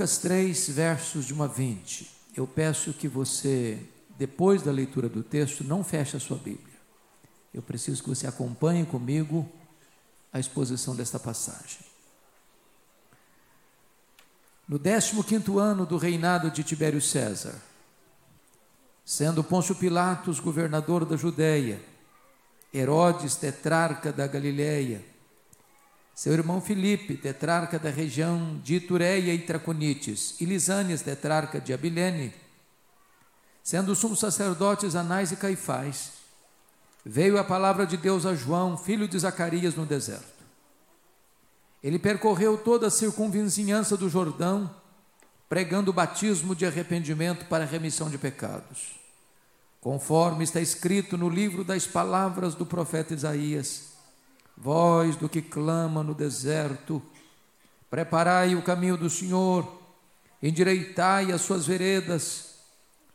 Lucas 3, versos de 1 a 20. Eu peço que você, depois da leitura do texto, não feche a sua Bíblia. Eu preciso que você acompanhe comigo a exposição desta passagem. No 15 ano do reinado de Tibério César, sendo Pôncio Pilatos governador da Judéia, Herodes tetrarca da Galiléia, seu irmão Filipe, tetrarca da região de Itureia e Traconites, e Lisânias, tetrarca de Abilene, sendo sumos sacerdotes Anás e Caifás, veio a palavra de Deus a João, filho de Zacarias, no deserto. Ele percorreu toda a circunvizinhança do Jordão, pregando o batismo de arrependimento para remissão de pecados, conforme está escrito no livro das palavras do profeta Isaías Voz do que clama no deserto, preparai o caminho do Senhor, endireitai as suas veredas.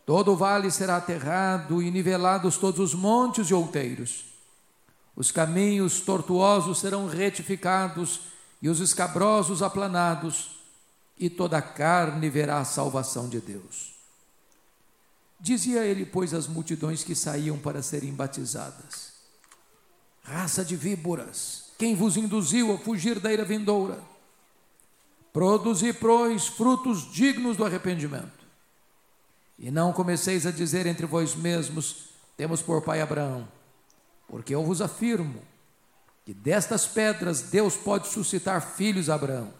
Todo o vale será aterrado e nivelados todos os montes e outeiros. Os caminhos tortuosos serão retificados e os escabrosos aplanados, e toda a carne verá a salvação de Deus. Dizia ele, pois, às multidões que saíam para serem batizadas: raça de víboras, quem vos induziu a fugir da ira vindoura? Produzi, pois, frutos dignos do arrependimento. E não comeceis a dizer entre vós mesmos: temos por pai Abraão, porque eu vos afirmo que destas pedras Deus pode suscitar filhos a Abraão.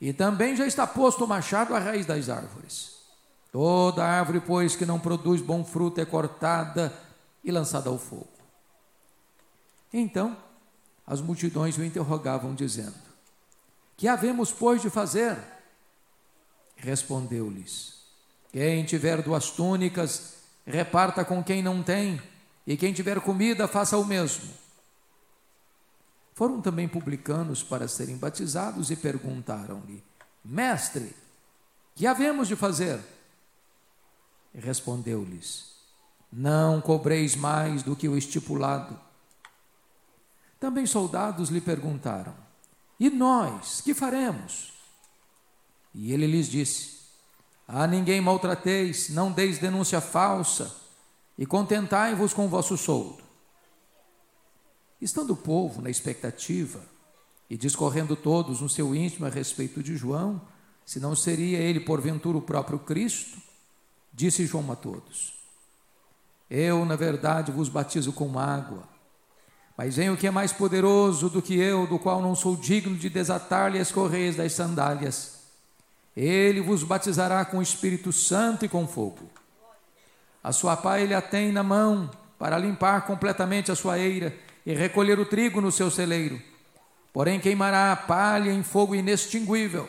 E também já está posto o machado à raiz das árvores. Toda árvore, pois, que não produz bom fruto é cortada e lançada ao fogo. Então, as multidões o interrogavam, dizendo: Que havemos, pois, de fazer? Respondeu-lhes: Quem tiver duas túnicas, reparta com quem não tem, e quem tiver comida, faça o mesmo. Foram também publicanos para serem batizados e perguntaram-lhe: Mestre, que havemos de fazer? Respondeu-lhes: Não cobreis mais do que o estipulado também soldados lhe perguntaram: E nós, que faremos? E ele lhes disse: A ninguém maltrateis, não deis denúncia falsa, e contentai-vos com o vosso soldo. Estando o povo na expectativa, e discorrendo todos no seu íntimo a respeito de João, se não seria ele porventura o próprio Cristo, disse João a todos: Eu, na verdade, vos batizo com água mas vem o que é mais poderoso do que eu, do qual não sou digno de desatar-lhe as correias das sandálias. Ele vos batizará com o Espírito Santo e com fogo. A sua pá ele a tem na mão para limpar completamente a sua eira e recolher o trigo no seu celeiro. Porém queimará a palha em fogo inextinguível.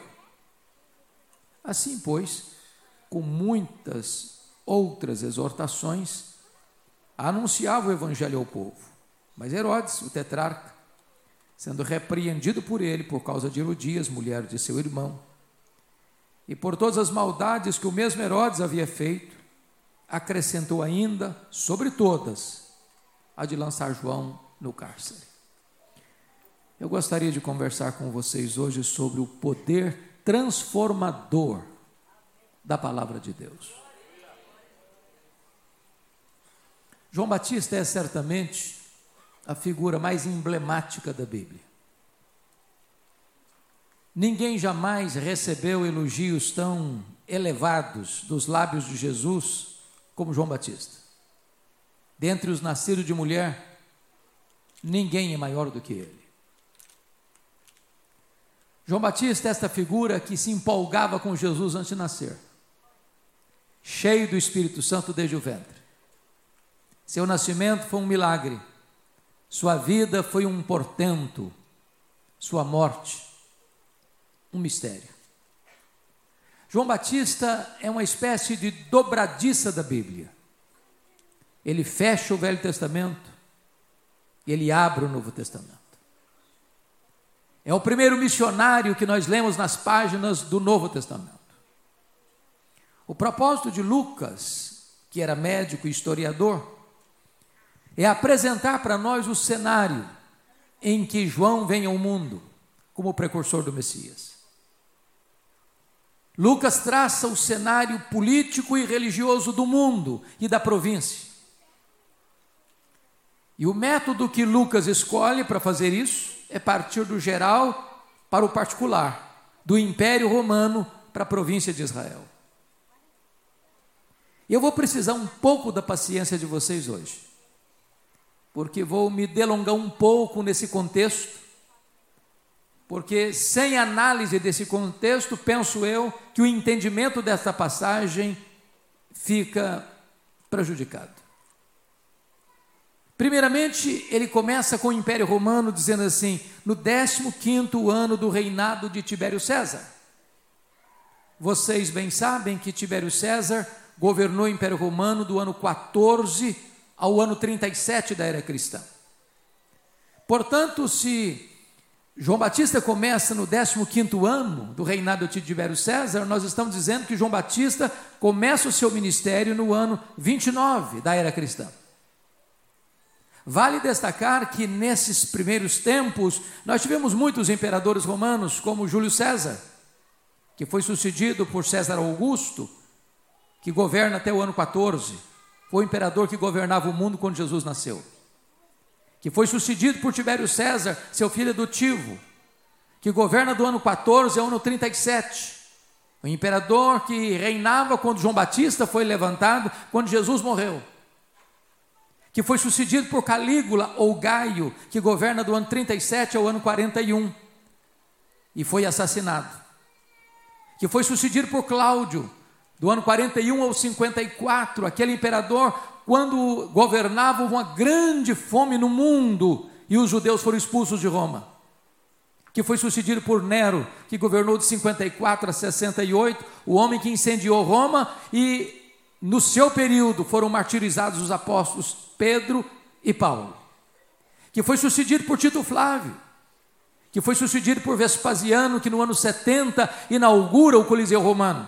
Assim, pois, com muitas outras exortações, anunciava o evangelho ao povo. Mas Herodes, o tetrarca, sendo repreendido por ele por causa de Herodias, mulher de seu irmão, e por todas as maldades que o mesmo Herodes havia feito, acrescentou ainda, sobre todas, a de lançar João no cárcere. Eu gostaria de conversar com vocês hoje sobre o poder transformador da palavra de Deus. João Batista é certamente a figura mais emblemática da Bíblia. Ninguém jamais recebeu elogios tão elevados dos lábios de Jesus como João Batista. Dentre os nascidos de mulher, ninguém é maior do que ele. João Batista é esta figura que se empolgava com Jesus antes de nascer, cheio do Espírito Santo desde o ventre. Seu nascimento foi um milagre sua vida foi um portento, sua morte, um mistério. João Batista é uma espécie de dobradiça da Bíblia. Ele fecha o Velho Testamento e ele abre o Novo Testamento. É o primeiro missionário que nós lemos nas páginas do Novo Testamento. O propósito de Lucas, que era médico e historiador, é apresentar para nós o cenário em que João vem ao mundo como precursor do Messias. Lucas traça o cenário político e religioso do mundo e da província. E o método que Lucas escolhe para fazer isso é partir do geral para o particular, do Império Romano para a província de Israel. Eu vou precisar um pouco da paciência de vocês hoje, porque vou me delongar um pouco nesse contexto, porque sem análise desse contexto, penso eu que o entendimento dessa passagem fica prejudicado. Primeiramente, ele começa com o Império Romano dizendo assim: no 15 ano do reinado de Tibério César. Vocês bem sabem que Tibério César governou o Império Romano do ano 14 ao ano 37 da era cristã. Portanto, se João Batista começa no 15 ano do reinado de Tibério César, nós estamos dizendo que João Batista começa o seu ministério no ano 29 da era cristã. Vale destacar que nesses primeiros tempos nós tivemos muitos imperadores romanos, como Júlio César, que foi sucedido por César Augusto, que governa até o ano 14. Foi o imperador que governava o mundo quando Jesus nasceu. Que foi sucedido por Tibério César, seu filho adotivo, que governa do ano 14 ao ano 37. O imperador que reinava quando João Batista foi levantado, quando Jesus morreu que foi sucedido por Calígula ou Gaio, que governa do ano 37 ao ano 41 e foi assassinado. Que foi sucedido por Cláudio, do ano 41 ao 54, aquele imperador, quando governava uma grande fome no mundo e os judeus foram expulsos de Roma. Que foi sucedido por Nero, que governou de 54 a 68, o homem que incendiou Roma e no seu período foram martirizados os apóstolos Pedro e Paulo, que foi sucedido por Tito Flávio, que foi sucedido por Vespasiano, que no ano 70 inaugura o Coliseu Romano,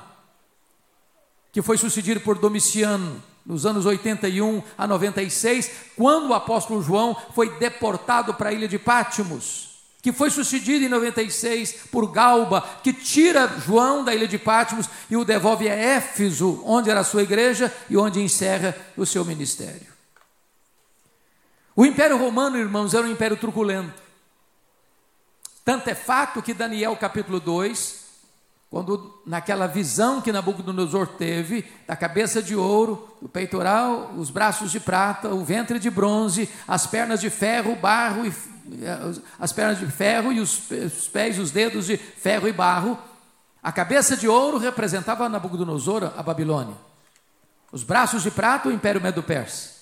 que foi sucedido por Domiciano, nos anos 81 a 96, quando o apóstolo João foi deportado para a ilha de Pátimos, que foi sucedido em 96 por Galba, que tira João da ilha de Pátimos e o devolve a Éfeso, onde era a sua igreja e onde encerra o seu ministério. O Império Romano, irmãos, era um império truculento. Tanto é fato que Daniel capítulo 2, quando naquela visão que Nabucodonosor teve, da cabeça de ouro, o peitoral, os braços de prata, o ventre de bronze, as pernas de ferro, barro e eh, as pernas de ferro e os pés, os dedos de ferro e barro. A cabeça de ouro representava Nabucodonosor, a Babilônia. Os braços de prata, o Império Medo-Persa.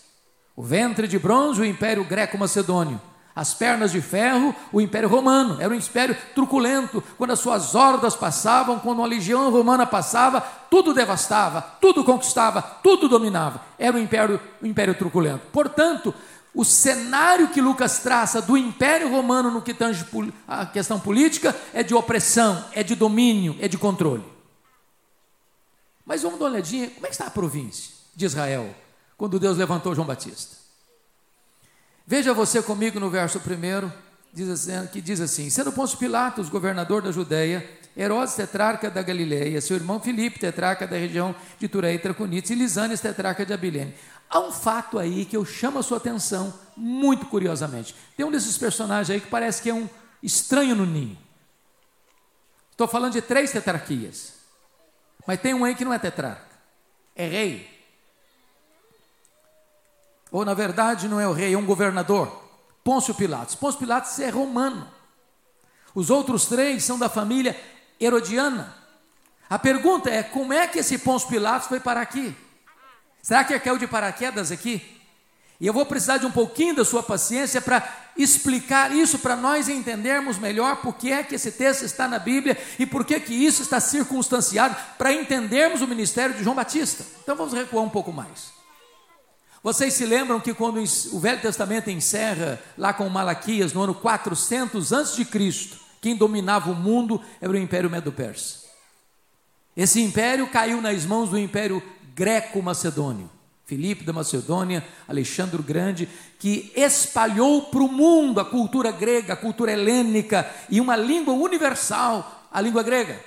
O ventre de bronze, o Império Greco-Macedônio. As pernas de ferro, o Império Romano. Era um império truculento. Quando as suas hordas passavam, quando uma legião romana passava, tudo devastava, tudo conquistava, tudo dominava. Era um império, um império truculento. Portanto, o cenário que Lucas traça do Império Romano no que tange a questão política é de opressão, é de domínio, é de controle. Mas vamos dar uma olhadinha, como é que está a província de Israel? quando Deus levantou João Batista. Veja você comigo no verso primeiro, diz assim, que diz assim: Sendo Pôncio Pilatos governador da Judéia, Herodes tetrarca da Galileia, seu irmão Filipe tetrarca da região de Turé e Traconites, e Lisanes tetrarca de Abilene. Há um fato aí que eu chamo a sua atenção muito curiosamente. Tem um desses personagens aí que parece que é um estranho no ninho. Estou falando de três tetrarquias, mas tem um aí que não é tetrarca, é rei. Ou na verdade não é o rei, é um governador. Pôncio Pilatos. Pôncio Pilatos é romano. Os outros três são da família herodiana. A pergunta é: como é que esse Pôncio Pilatos foi parar aqui? Será que ele caiu de paraquedas aqui? E eu vou precisar de um pouquinho da sua paciência para explicar isso para nós entendermos melhor por que é que esse texto está na Bíblia e por que que isso está circunstanciado para entendermos o ministério de João Batista. Então vamos recuar um pouco mais. Vocês se lembram que quando o Velho Testamento encerra lá com Malaquias no ano 400 a.C., quem dominava o mundo era o Império Medo-Persa. Esse império caiu nas mãos do Império Greco-Macedônio. Filipe da Macedônia, Alexandre o Grande, que espalhou para o mundo a cultura grega, a cultura helênica e uma língua universal, a língua grega.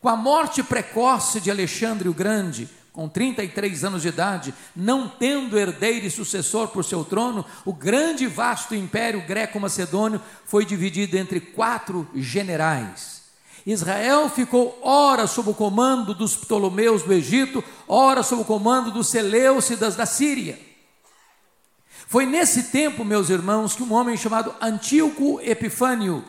Com a morte precoce de Alexandre o Grande, com 33 anos de idade, não tendo herdeiro e sucessor por seu trono, o grande e vasto império greco-macedônio foi dividido entre quatro generais. Israel ficou ora sob o comando dos Ptolomeus do Egito, ora sob o comando dos Seleucidas da Síria. Foi nesse tempo, meus irmãos, que um homem chamado Antíoco Epifânio,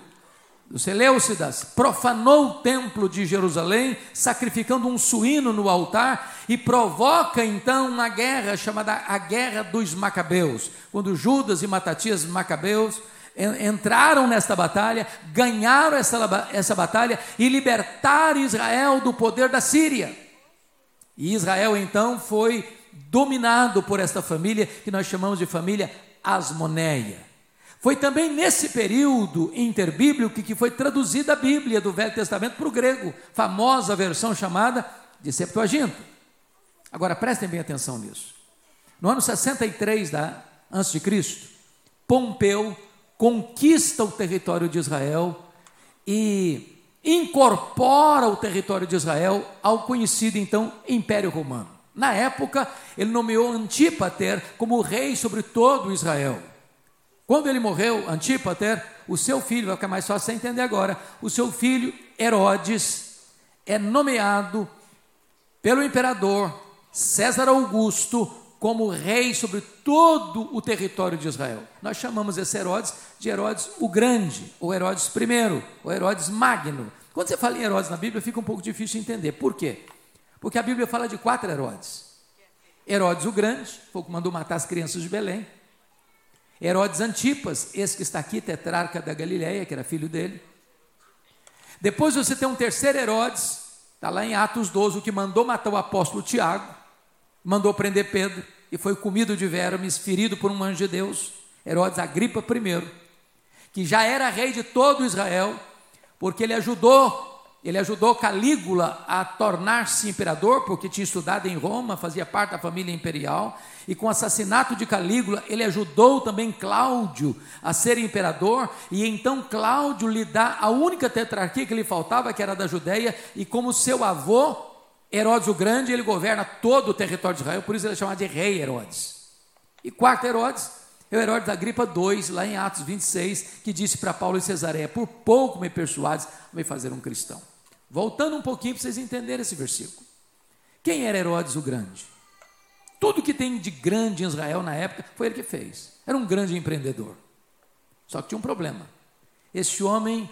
dos Seleucidas, profanou o templo de Jerusalém, sacrificando um suíno no altar e provoca então uma guerra chamada a Guerra dos Macabeus, quando Judas e Matatias Macabeus entraram nesta batalha, ganharam essa, essa batalha e libertaram Israel do poder da Síria. E Israel então foi dominado por esta família que nós chamamos de família Asmoneia. Foi também nesse período interbíblico que foi traduzida a Bíblia do Velho Testamento para o grego, famosa versão chamada de Septuaginta. Agora prestem bem atenção nisso. No ano 63 da antes de Cristo, Pompeu conquista o território de Israel e incorpora o território de Israel ao conhecido então Império Romano. Na época, ele nomeou Antípater como rei sobre todo Israel. Quando ele morreu, Antípater, o seu filho, vai ficar mais fácil você entender agora, o seu filho Herodes é nomeado pelo imperador César Augusto como rei sobre todo o território de Israel. Nós chamamos esse Herodes de Herodes o Grande, ou Herodes I, ou Herodes Magno. Quando você fala em Herodes na Bíblia, fica um pouco difícil de entender. Por quê? Porque a Bíblia fala de quatro Herodes. Herodes o Grande, foi o que mandou matar as crianças de Belém. Herodes Antipas, esse que está aqui, tetrarca da Galileia, que era filho dele. Depois você tem um terceiro Herodes, está lá em Atos 12, o que mandou matar o apóstolo Tiago, mandou prender Pedro, e foi comido de vermes, ferido por um anjo de Deus, Herodes Agripa I, que já era rei de todo Israel, porque ele ajudou ele ajudou Calígula a tornar-se imperador, porque tinha estudado em Roma, fazia parte da família imperial, e com o assassinato de Calígula, ele ajudou também Cláudio a ser imperador, e então Cláudio lhe dá a única tetrarquia que lhe faltava, que era da Judéia, e como seu avô, Herodes o Grande, ele governa todo o território de Israel, por isso ele é chamado de rei Herodes. E quarto Herodes, é o Herodes da Gripa II, lá em Atos 26, que disse para Paulo e Cesareia: Por pouco me persuades a me fazer um cristão. Voltando um pouquinho para vocês entenderem esse versículo. Quem era Herodes o Grande? Tudo que tem de grande em Israel na época foi ele que fez. Era um grande empreendedor. Só que tinha um problema. Esse homem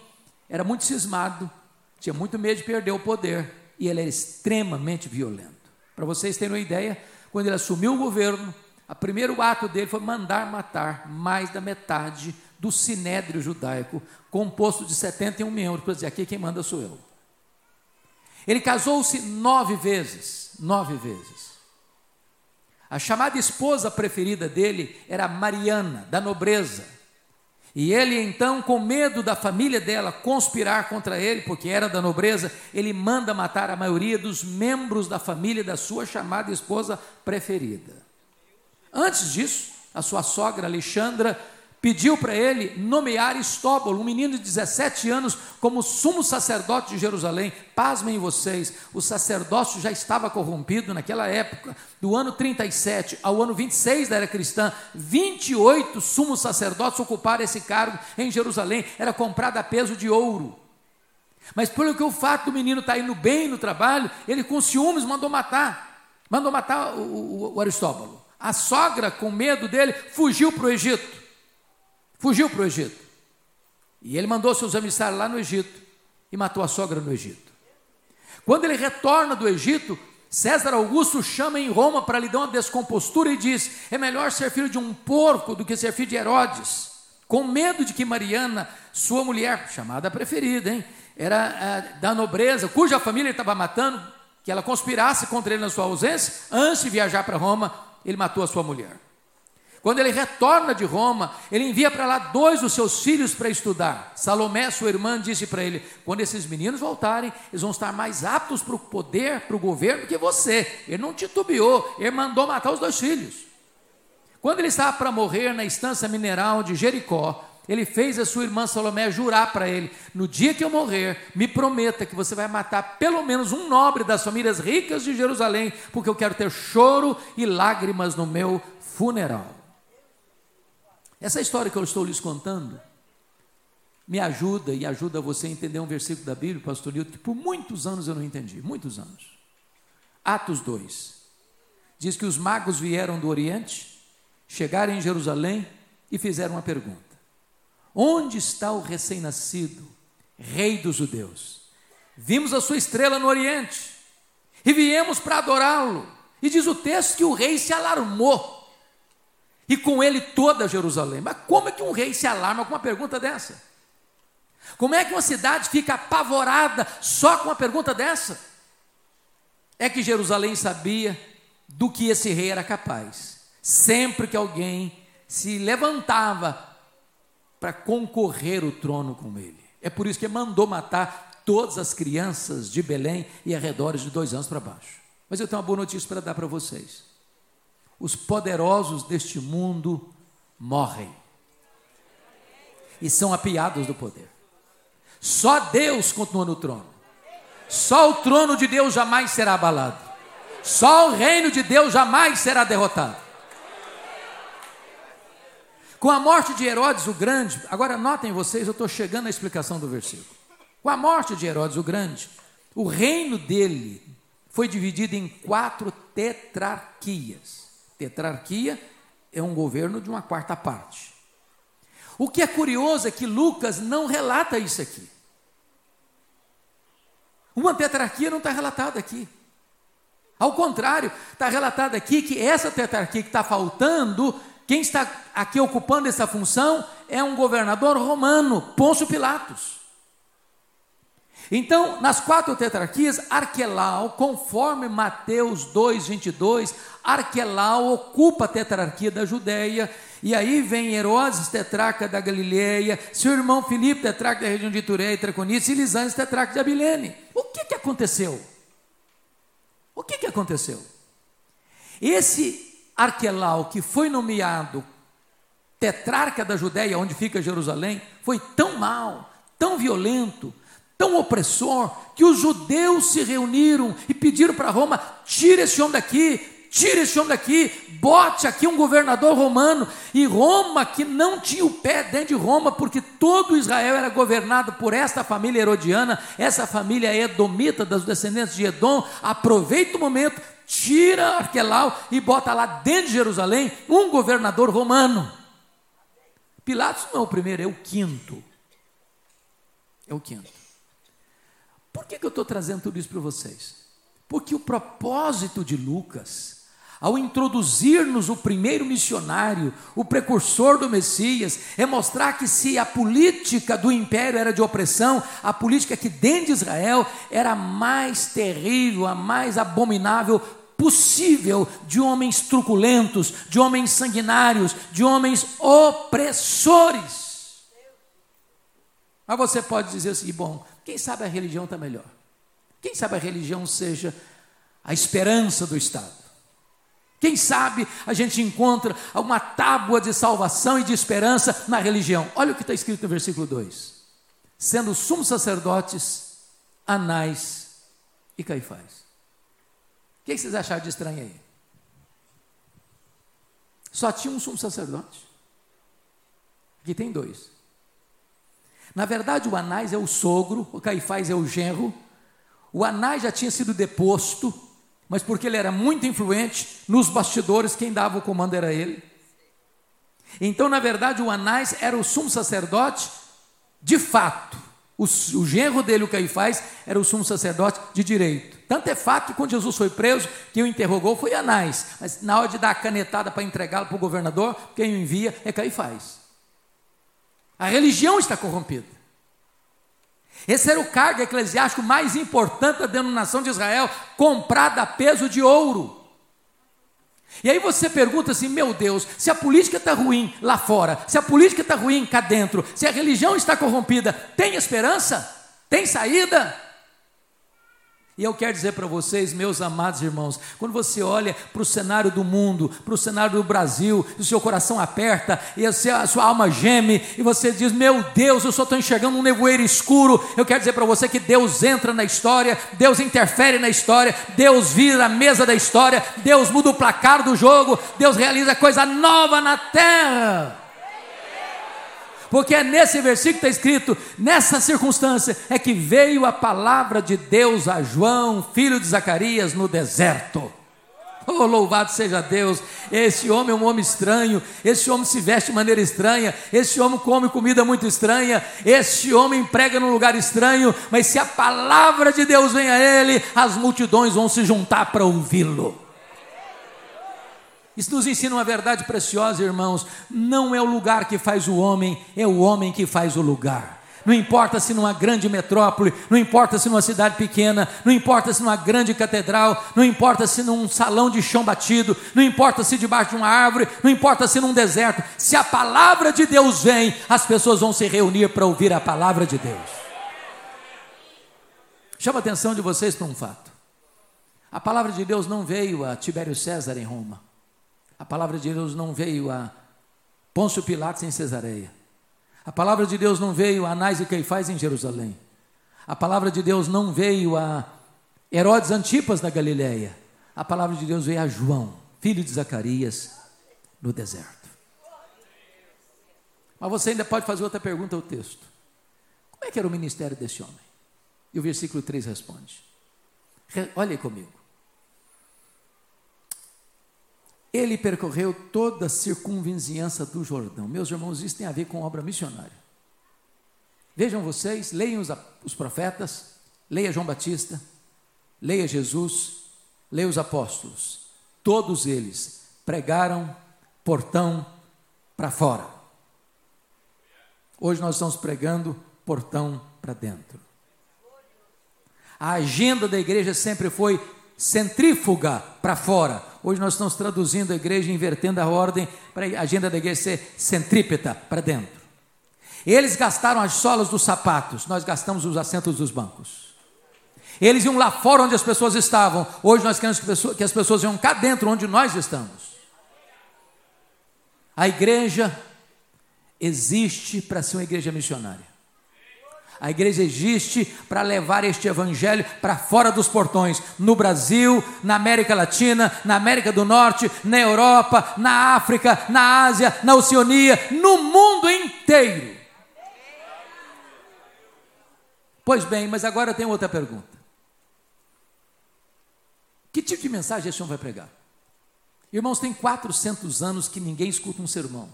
era muito cismado, tinha muito medo de perder o poder e ele era extremamente violento. Para vocês terem uma ideia, quando ele assumiu o governo, o primeiro ato dele foi mandar matar mais da metade do sinédrio judaico, composto de 71 membros, para dizer: aqui quem manda sou eu. Ele casou-se nove vezes, nove vezes. A chamada esposa preferida dele era Mariana, da nobreza. E ele então, com medo da família dela conspirar contra ele, porque era da nobreza, ele manda matar a maioria dos membros da família da sua chamada esposa preferida. Antes disso, a sua sogra Alexandra pediu para ele nomear Estóbulo, um menino de 17 anos, como sumo sacerdote de Jerusalém. Pasmem vocês, o sacerdócio já estava corrompido naquela época, do ano 37 ao ano 26 da era cristã, 28 sumos sacerdotes ocuparam esse cargo em Jerusalém, era comprado a peso de ouro. Mas pelo que o fato do menino estar tá indo bem no trabalho, ele com ciúmes mandou matar, mandou matar o, o, o Aristóbulo. A sogra, com medo dele, fugiu para o Egito. Fugiu para o Egito. E ele mandou seus emissários lá no Egito e matou a sogra no Egito. Quando ele retorna do Egito, César Augusto chama em Roma para lhe dar uma descompostura e diz: é melhor ser filho de um porco do que ser filho de Herodes. Com medo de que Mariana, sua mulher, chamada preferida, hein, era é, da nobreza, cuja família ele estava matando, que ela conspirasse contra ele na sua ausência, antes de viajar para Roma, ele matou a sua mulher. Quando ele retorna de Roma, ele envia para lá dois dos seus filhos para estudar. Salomé, sua irmã, disse para ele: quando esses meninos voltarem, eles vão estar mais aptos para o poder, para o governo que você. Ele não titubeou, ele mandou matar os dois filhos. Quando ele estava para morrer na estância mineral de Jericó, ele fez a sua irmã Salomé jurar para ele: no dia que eu morrer, me prometa que você vai matar pelo menos um nobre das famílias ricas de Jerusalém, porque eu quero ter choro e lágrimas no meu funeral. Essa história que eu estou lhes contando me ajuda e ajuda você a entender um versículo da Bíblia, pastor Nilton, que por muitos anos eu não entendi muitos anos. Atos 2 diz que os magos vieram do Oriente, chegaram em Jerusalém e fizeram uma pergunta: Onde está o recém-nascido, Rei dos Judeus? Vimos a sua estrela no Oriente e viemos para adorá-lo. E diz o texto que o rei se alarmou e com ele toda Jerusalém. Mas como é que um rei se alarma com uma pergunta dessa? Como é que uma cidade fica apavorada só com uma pergunta dessa? É que Jerusalém sabia do que esse rei era capaz. Sempre que alguém se levantava para concorrer o trono com ele. É por isso que mandou matar todas as crianças de Belém e arredores de dois anos para baixo. Mas eu tenho uma boa notícia para dar para vocês. Os poderosos deste mundo morrem e são apiados do poder. Só Deus continua no trono. Só o trono de Deus jamais será abalado. Só o reino de Deus jamais será derrotado. Com a morte de Herodes o Grande, agora notem vocês, eu estou chegando à explicação do versículo. Com a morte de Herodes o Grande, o reino dele foi dividido em quatro tetrarquias. Tetrarquia é um governo de uma quarta parte. O que é curioso é que Lucas não relata isso aqui. Uma tetrarquia não está relatada aqui. Ao contrário, está relatado aqui que essa tetrarquia que está faltando quem está aqui ocupando essa função é um governador romano, Pôncio Pilatos. Então, nas quatro tetrarquias, Arquelau, conforme Mateus 2, 22, Arquelau ocupa a tetrarquia da Judéia, e aí vem Herodes, tetrarca da Galileia, seu irmão Filipe, tetrarca da região de Tureia e Traconice, e Lisânias, tetrarca de Abilene. O que, que aconteceu? O que, que aconteceu? Esse Arquelau, que foi nomeado tetrarca da Judéia, onde fica Jerusalém, foi tão mal, tão violento, tão opressor, que os judeus se reuniram e pediram para Roma: tira esse homem daqui, tira esse homem daqui, bote aqui um governador romano. E Roma, que não tinha o pé dentro de Roma, porque todo Israel era governado por esta família herodiana, essa família edomita, das descendentes de Edom, aproveita o momento, tira Arquelau e bota lá dentro de Jerusalém um governador romano. Pilatos não é o primeiro, é o quinto. É o quinto. Por que, que eu estou trazendo tudo isso para vocês? Porque o propósito de Lucas, ao introduzir-nos o primeiro missionário, o precursor do Messias, é mostrar que se a política do império era de opressão, a política aqui dentro de Israel era a mais terrível, a mais abominável possível de homens truculentos, de homens sanguinários, de homens opressores. Mas você pode dizer assim: bom, quem sabe a religião está melhor? Quem sabe a religião seja a esperança do Estado? Quem sabe a gente encontra uma tábua de salvação e de esperança na religião? Olha o que está escrito no versículo 2: sendo sumos sacerdotes, Anás e Caifás. O que vocês acharam de estranho aí? Só tinha um sumo sacerdote. Aqui tem dois. Na verdade, o Anás é o sogro, o Caifás é o genro. O Anás já tinha sido deposto, mas porque ele era muito influente, nos bastidores quem dava o comando era ele. Então, na verdade, o Anás era o sumo sacerdote de fato. O, o genro dele, o Caifás, era o sumo sacerdote de direito. Tanto é fato que quando Jesus foi preso, quem o interrogou foi Anás. Mas na hora de dar a canetada para entregá-lo para o governador, quem o envia é Caifás. A religião está corrompida. Esse era o cargo eclesiástico mais importante da denominação de Israel, comprado a peso de ouro. E aí você pergunta assim: meu Deus, se a política está ruim lá fora, se a política está ruim cá dentro, se a religião está corrompida, tem esperança? Tem saída? E eu quero dizer para vocês, meus amados irmãos, quando você olha para o cenário do mundo, para o cenário do Brasil, o seu coração aperta, e a sua alma geme, e você diz: Meu Deus, eu só estou enxergando um nevoeiro escuro. Eu quero dizer para você que Deus entra na história, Deus interfere na história, Deus vira a mesa da história, Deus muda o placar do jogo, Deus realiza coisa nova na terra. Porque é nesse versículo que está escrito, nessa circunstância, é que veio a palavra de Deus a João, filho de Zacarias, no deserto. Oh, louvado seja Deus! Esse homem é um homem estranho, esse homem se veste de maneira estranha, esse homem come comida muito estranha, esse homem prega num lugar estranho, mas se a palavra de Deus vem a ele, as multidões vão se juntar para ouvi-lo. Isso nos ensina uma verdade preciosa, irmãos. Não é o lugar que faz o homem, é o homem que faz o lugar. Não importa se numa grande metrópole, não importa se numa cidade pequena, não importa se numa grande catedral, não importa se num salão de chão batido, não importa se debaixo de uma árvore, não importa se num deserto. Se a palavra de Deus vem, as pessoas vão se reunir para ouvir a palavra de Deus. Chama a atenção de vocês para um fato. A palavra de Deus não veio a Tibério César em Roma. A palavra de Deus não veio a Pôncio Pilatos em Cesareia. A palavra de Deus não veio a Anás e Caifás em Jerusalém. A palavra de Deus não veio a Herodes Antipas na Galileia. A palavra de Deus veio a João, filho de Zacarias, no deserto. Mas você ainda pode fazer outra pergunta ao texto. Como é que era o ministério desse homem? E o versículo 3 responde. Olhe comigo. Ele percorreu toda a circunvizinhança do Jordão. Meus irmãos, isso tem a ver com obra missionária. Vejam vocês, leiam os, os profetas, leia João Batista, leia Jesus, leia os apóstolos. Todos eles pregaram portão para fora. Hoje nós estamos pregando portão para dentro. A agenda da igreja sempre foi centrífuga para fora. Hoje nós estamos traduzindo a igreja, invertendo a ordem para a agenda da igreja ser centrípeta para dentro. Eles gastaram as solas dos sapatos, nós gastamos os assentos dos bancos. Eles iam lá fora onde as pessoas estavam, hoje nós queremos que as pessoas iam cá dentro onde nós estamos. A igreja existe para ser uma igreja missionária. A igreja existe para levar este evangelho para fora dos portões, no Brasil, na América Latina, na América do Norte, na Europa, na África, na Ásia, na Oceania, no mundo inteiro. Pois bem, mas agora tem outra pergunta. Que tipo de mensagem esse homem vai pregar? Irmãos, tem 400 anos que ninguém escuta um sermão.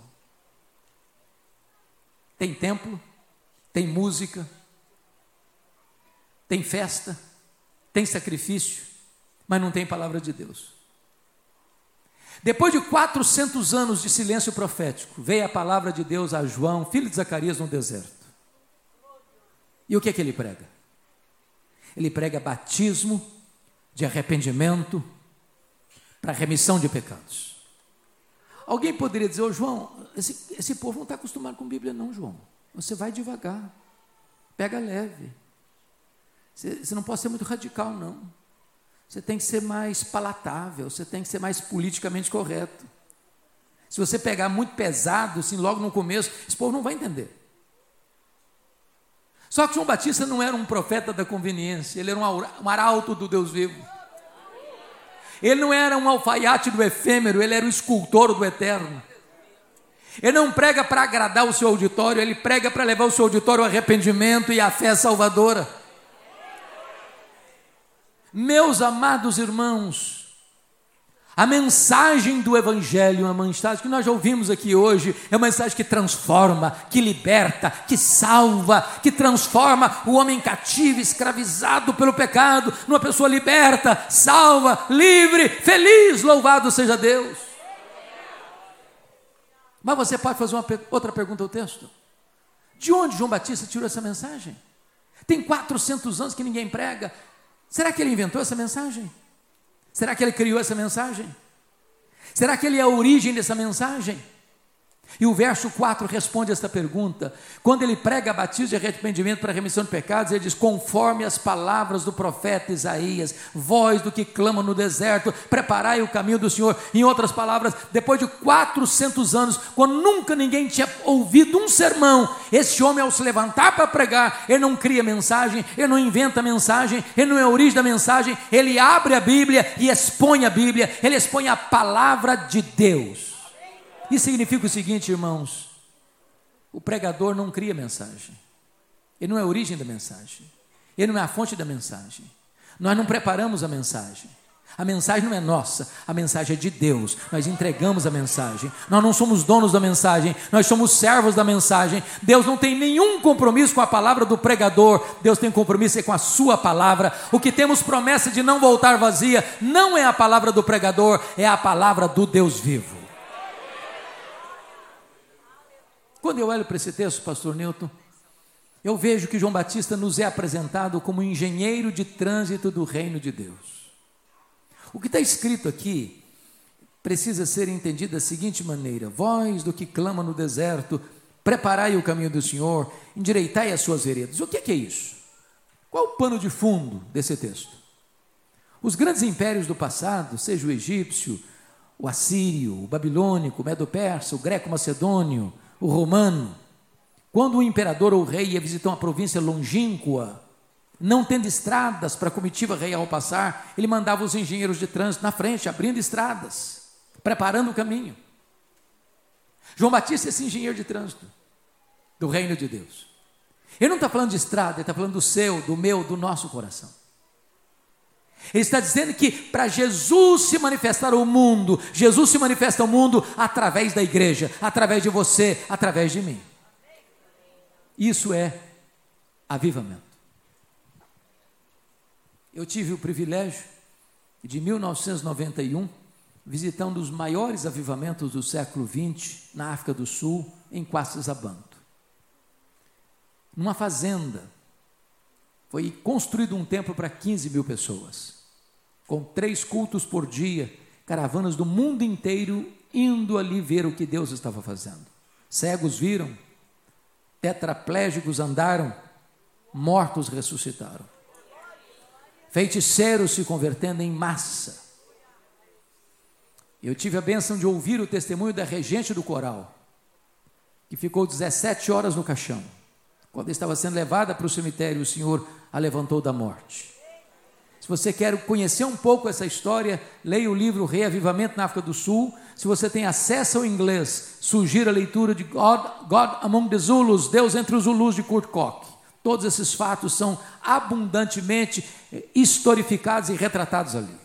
Tem templo, tem música, tem festa, tem sacrifício, mas não tem palavra de Deus. Depois de 400 anos de silêncio profético, veio a palavra de Deus a João, filho de Zacarias, no deserto. E o que é que ele prega? Ele prega batismo de arrependimento para remissão de pecados. Alguém poderia dizer, ô oh, João, esse, esse povo não está acostumado com Bíblia, não, João. Você vai devagar, pega leve. Você, você não pode ser muito radical, não. Você tem que ser mais palatável, você tem que ser mais politicamente correto. Se você pegar muito pesado, assim, logo no começo, esse povo não vai entender. Só que João Batista não era um profeta da conveniência, ele era um arauto do Deus vivo. Ele não era um alfaiate do efêmero, ele era o escultor do eterno. Ele não prega para agradar o seu auditório, ele prega para levar o seu auditório ao arrependimento e à fé salvadora. Meus amados irmãos, a mensagem do Evangelho, uma mensagem que nós ouvimos aqui hoje, é uma mensagem que transforma, que liberta, que salva, que transforma o homem cativo, escravizado pelo pecado, numa pessoa liberta, salva, livre, feliz, louvado seja Deus. Mas você pode fazer uma outra pergunta ao texto: de onde João Batista tirou essa mensagem? Tem 400 anos que ninguém prega. Será que ele inventou essa mensagem? Será que ele criou essa mensagem? Será que ele é a origem dessa mensagem? E o verso 4 responde esta pergunta. Quando ele prega batismo de arrependimento para remissão de pecados, ele diz: conforme as palavras do profeta Isaías, voz do que clama no deserto, preparai o caminho do Senhor. Em outras palavras, depois de 400 anos, quando nunca ninguém tinha ouvido um sermão, esse homem, ao se levantar para pregar, ele não cria mensagem, ele não inventa mensagem, ele não é a origem da mensagem, ele abre a Bíblia e expõe a Bíblia, ele expõe a palavra de Deus. Isso significa o seguinte, irmãos: o pregador não cria mensagem, ele não é a origem da mensagem, ele não é a fonte da mensagem. Nós não preparamos a mensagem. A mensagem não é nossa, a mensagem é de Deus. Nós entregamos a mensagem. Nós não somos donos da mensagem, nós somos servos da mensagem. Deus não tem nenhum compromisso com a palavra do pregador, Deus tem compromisso com a sua palavra. O que temos promessa de não voltar vazia não é a palavra do pregador, é a palavra do Deus vivo. Quando eu olho para esse texto, pastor Newton, eu vejo que João Batista nos é apresentado como engenheiro de trânsito do reino de Deus. O que está escrito aqui precisa ser entendido da seguinte maneira: voz do que clama no deserto, preparai o caminho do Senhor, endireitai as suas veredas. O que é, que é isso? Qual o pano de fundo desse texto? Os grandes impérios do passado, seja o egípcio, o assírio, o babilônico, o medo-persa, o greco-macedônio, o romano, quando o imperador ou o rei ia visitar uma província longínqua, não tendo estradas para a comitiva real passar, ele mandava os engenheiros de trânsito na frente, abrindo estradas, preparando o caminho. João Batista é esse engenheiro de trânsito do reino de Deus. Ele não está falando de estrada, ele está falando do seu, do meu, do nosso coração. Ele está dizendo que para Jesus se manifestar ao mundo, Jesus se manifesta ao mundo através da igreja, através de você, através de mim. Isso é avivamento. Eu tive o privilégio de 1991 visitar um dos maiores avivamentos do século XX na África do Sul, em Quacisabanto. Numa fazenda, foi construído um templo para 15 mil pessoas com três cultos por dia, caravanas do mundo inteiro indo ali ver o que Deus estava fazendo. Cegos viram, tetraplégicos andaram, mortos ressuscitaram. Feiticeiros se convertendo em massa. Eu tive a bênção de ouvir o testemunho da regente do coral, que ficou 17 horas no caixão. Quando estava sendo levada para o cemitério, o Senhor a levantou da morte. Se você quer conhecer um pouco essa história, leia o livro Reavivamento na África do Sul. Se você tem acesso ao inglês, sugiro a leitura de God, God Among the Zulus, Deus entre os Zulus de Kurt Koch. Todos esses fatos são abundantemente historificados e retratados ali.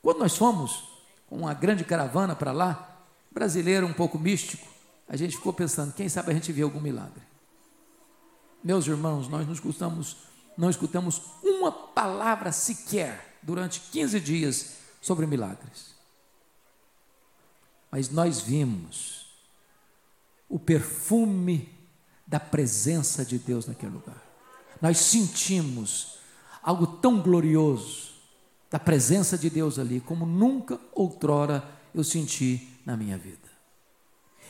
Quando nós fomos com uma grande caravana para lá, brasileiro um pouco místico, a gente ficou pensando, quem sabe a gente vê algum milagre. Meus irmãos, nós nos custamos não escutamos uma palavra sequer durante 15 dias sobre milagres. Mas nós vimos o perfume da presença de Deus naquele lugar. Nós sentimos algo tão glorioso da presença de Deus ali, como nunca outrora eu senti na minha vida.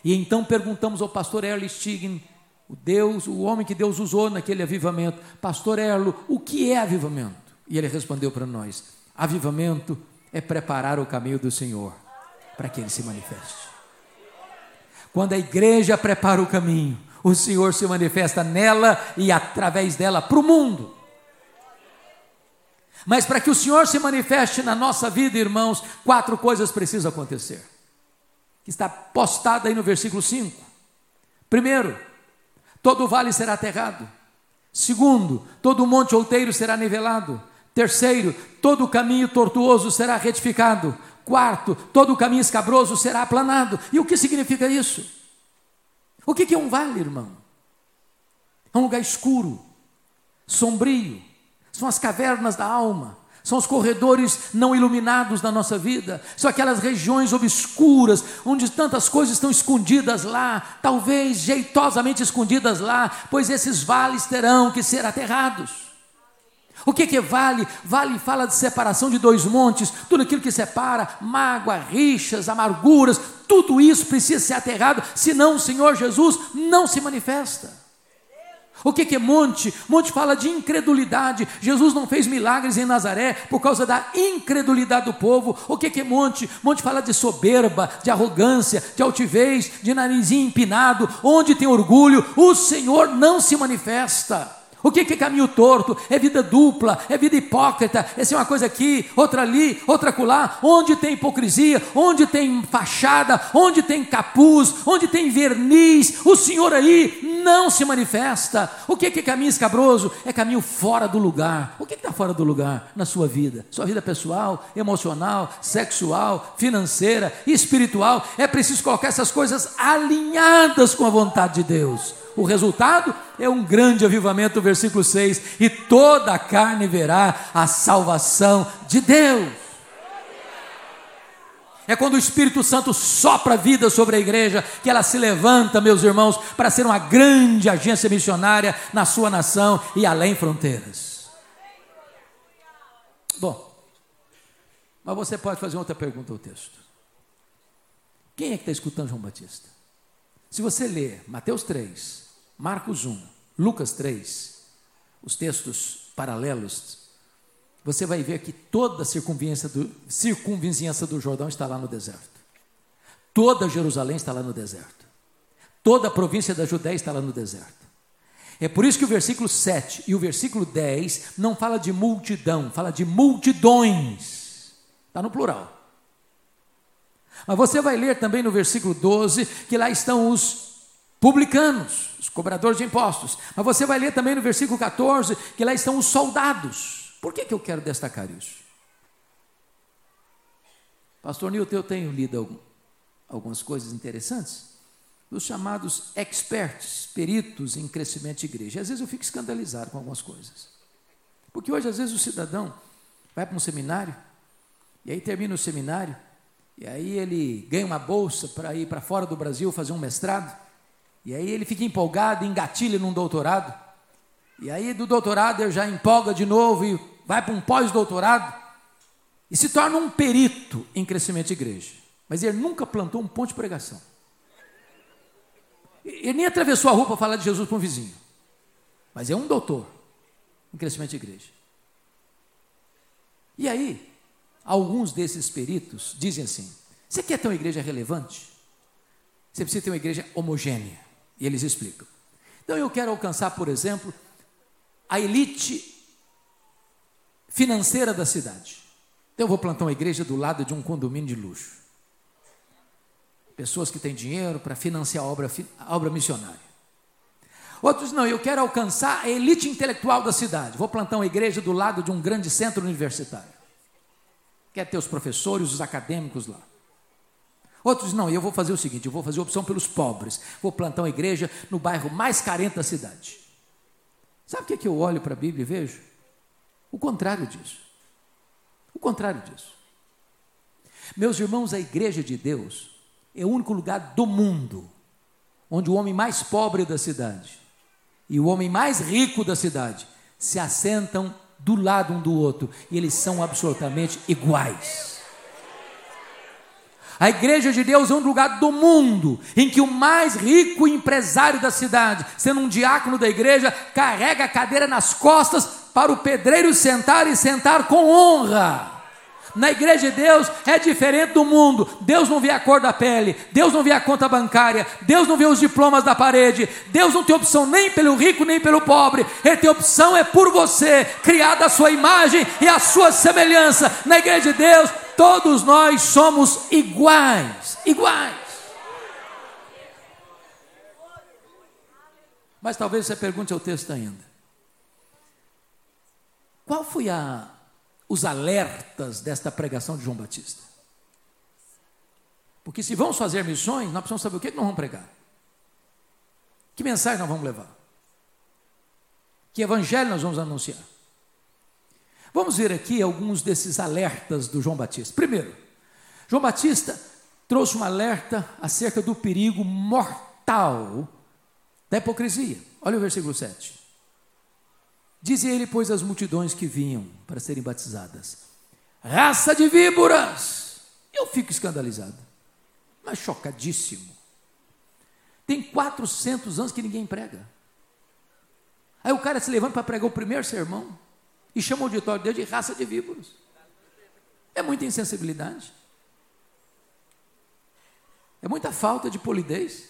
E então perguntamos ao pastor Erle Stigen o Deus, o homem que Deus usou naquele avivamento, Pastor Erlo, o que é avivamento? E ele respondeu para nós: avivamento é preparar o caminho do Senhor para que ele se manifeste. Quando a igreja prepara o caminho, o Senhor se manifesta nela e através dela para o mundo. Mas para que o Senhor se manifeste na nossa vida, irmãos, quatro coisas precisam acontecer. Que está postada aí no versículo 5. Primeiro, todo vale será aterrado. Segundo, todo monte outeiro será nivelado. Terceiro, todo caminho tortuoso será retificado. Quarto, todo caminho escabroso será aplanado. E o que significa isso? O que é um vale, irmão? É um lugar escuro, sombrio, são as cavernas da alma são os corredores não iluminados da nossa vida, são aquelas regiões obscuras, onde tantas coisas estão escondidas lá, talvez jeitosamente escondidas lá, pois esses vales terão que ser aterrados. O que, que vale? Vale fala de separação de dois montes, tudo aquilo que separa, mágoa, rixas, amarguras, tudo isso precisa ser aterrado, senão o Senhor Jesus não se manifesta. O que, é monte? Monte fala de incredulidade. Jesus não fez milagres em Nazaré por causa da incredulidade do povo. O que, que é monte? Monte fala de soberba, de arrogância, de altivez, de narizinho empinado. Onde tem orgulho, o Senhor não se manifesta. O que é caminho torto? É vida dupla, é vida hipócrita, é uma coisa aqui, outra ali, outra acolá. Onde tem hipocrisia, onde tem fachada, onde tem capuz, onde tem verniz, o Senhor aí não se manifesta. O que é caminho escabroso? É caminho fora do lugar. O que está fora do lugar na sua vida? Sua vida pessoal, emocional, sexual, financeira, espiritual. É preciso colocar essas coisas alinhadas com a vontade de Deus. O resultado é um grande avivamento, versículo 6: e toda a carne verá a salvação de Deus. É quando o Espírito Santo sopra vida sobre a igreja que ela se levanta, meus irmãos, para ser uma grande agência missionária na sua nação e além fronteiras. Bom, mas você pode fazer outra pergunta ao texto. Quem é que está escutando João Batista? Se você ler Mateus 3, Marcos 1, Lucas 3, os textos paralelos, você vai ver que toda a circunvizinhança do, circunvizinhança do Jordão está lá no deserto. Toda Jerusalém está lá no deserto. Toda a província da Judéia está lá no deserto. É por isso que o versículo 7 e o versículo 10 não fala de multidão, fala de multidões. Está no plural. Mas você vai ler também no versículo 12 que lá estão os publicanos, os cobradores de impostos. Mas você vai ler também no versículo 14 que lá estão os soldados. Por que, que eu quero destacar isso? Pastor Nilton, eu tenho lido algumas coisas interessantes dos chamados experts, peritos em crescimento de igreja. Às vezes eu fico escandalizado com algumas coisas. Porque hoje, às vezes, o cidadão vai para um seminário, e aí termina o seminário, e aí ele ganha uma bolsa para ir para fora do Brasil fazer um mestrado, e aí ele fica empolgado, engatilha num doutorado. E aí do doutorado ele já empolga de novo e vai para um pós-doutorado. E se torna um perito em crescimento de igreja. Mas ele nunca plantou um ponto de pregação. Ele nem atravessou a rua para falar de Jesus para um vizinho. Mas é um doutor em crescimento de igreja. E aí, alguns desses peritos dizem assim: você quer ter uma igreja relevante? Você precisa ter uma igreja homogênea. E eles explicam. Então eu quero alcançar, por exemplo, a elite financeira da cidade. Então eu vou plantar uma igreja do lado de um condomínio de luxo. Pessoas que têm dinheiro para financiar a obra, a obra missionária. Outros não, eu quero alcançar a elite intelectual da cidade. Vou plantar uma igreja do lado de um grande centro universitário. Quer ter os professores, os acadêmicos lá. Outros não, eu vou fazer o seguinte: eu vou fazer opção pelos pobres. Vou plantar uma igreja no bairro mais carente da cidade. Sabe o que, é que eu olho para a Bíblia e vejo? O contrário disso. O contrário disso. Meus irmãos, a igreja de Deus é o único lugar do mundo onde o homem mais pobre da cidade e o homem mais rico da cidade se assentam do lado um do outro e eles são absolutamente iguais. A igreja de Deus é um lugar do mundo em que o mais rico empresário da cidade, sendo um diácono da igreja, carrega a cadeira nas costas para o pedreiro sentar e sentar com honra. Na igreja de Deus é diferente do mundo. Deus não vê a cor da pele, Deus não vê a conta bancária, Deus não vê os diplomas da parede, Deus não tem opção nem pelo rico nem pelo pobre. Ele tem opção é por você, criado a sua imagem e a sua semelhança. Na igreja de Deus, todos nós somos iguais, iguais. Mas talvez você pergunte ao texto ainda. Qual foi a os alertas desta pregação de João Batista. Porque se vamos fazer missões, nós precisamos saber o que, é que nós vamos pregar. Que mensagem nós vamos levar? Que evangelho nós vamos anunciar? Vamos ver aqui alguns desses alertas do João Batista. Primeiro, João Batista trouxe um alerta acerca do perigo mortal da hipocrisia. Olha o versículo 7. Dizia ele, pois, as multidões que vinham para serem batizadas: Raça de víboras! Eu fico escandalizado, mas chocadíssimo. Tem 400 anos que ninguém prega. Aí o cara se levanta para pregar o primeiro sermão e chama o auditório dele de raça de víboras. É muita insensibilidade. É muita falta de polidez.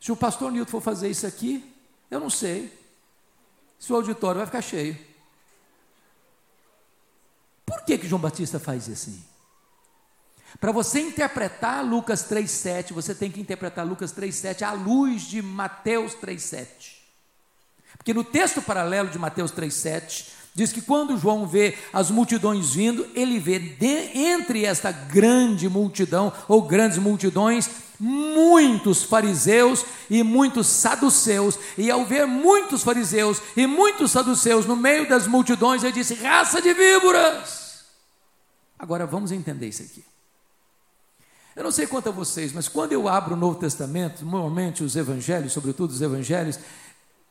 Se o pastor Nilton for fazer isso aqui, eu não sei se o auditório vai ficar cheio. Por que, que João Batista faz assim? Para você interpretar Lucas 3,7, você tem que interpretar Lucas 3,7 à luz de Mateus 3,7. Porque no texto paralelo de Mateus 3,7, diz que quando João vê as multidões vindo, ele vê de, entre esta grande multidão, ou grandes multidões, muitos fariseus e muitos saduceus. E ao ver muitos fariseus e muitos saduceus no meio das multidões, ele disse: raça de víboras. Agora vamos entender isso aqui. Eu não sei quanto a vocês, mas quando eu abro o Novo Testamento, normalmente os evangelhos, sobretudo os evangelhos,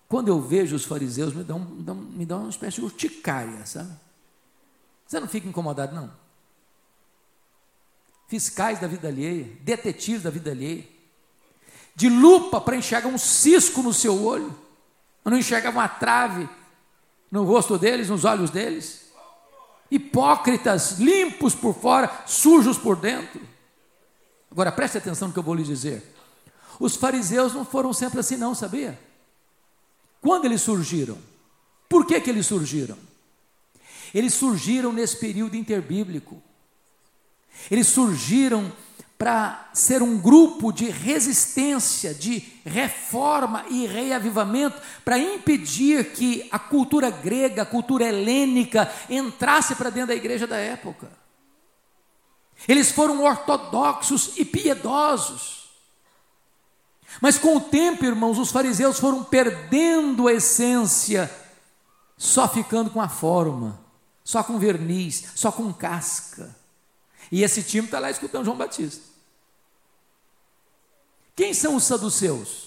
quando eu vejo os fariseus, me dão, me me uma espécie de urticária, sabe? Você não fica incomodado, não? Fiscais da vida alheia, detetives da vida alheia, de lupa para enxergar um cisco no seu olho, não enxergava uma trave no rosto deles, nos olhos deles. Hipócritas, limpos por fora, sujos por dentro. Agora preste atenção no que eu vou lhe dizer. Os fariseus não foram sempre assim, não, sabia? Quando eles surgiram? Por que, que eles surgiram? Eles surgiram nesse período interbíblico. Eles surgiram para ser um grupo de resistência, de reforma e reavivamento, para impedir que a cultura grega, a cultura helênica, entrasse para dentro da igreja da época. Eles foram ortodoxos e piedosos. Mas com o tempo, irmãos, os fariseus foram perdendo a essência, só ficando com a forma, só com verniz, só com casca. E esse time está lá escutando João Batista. Quem são os saduceus?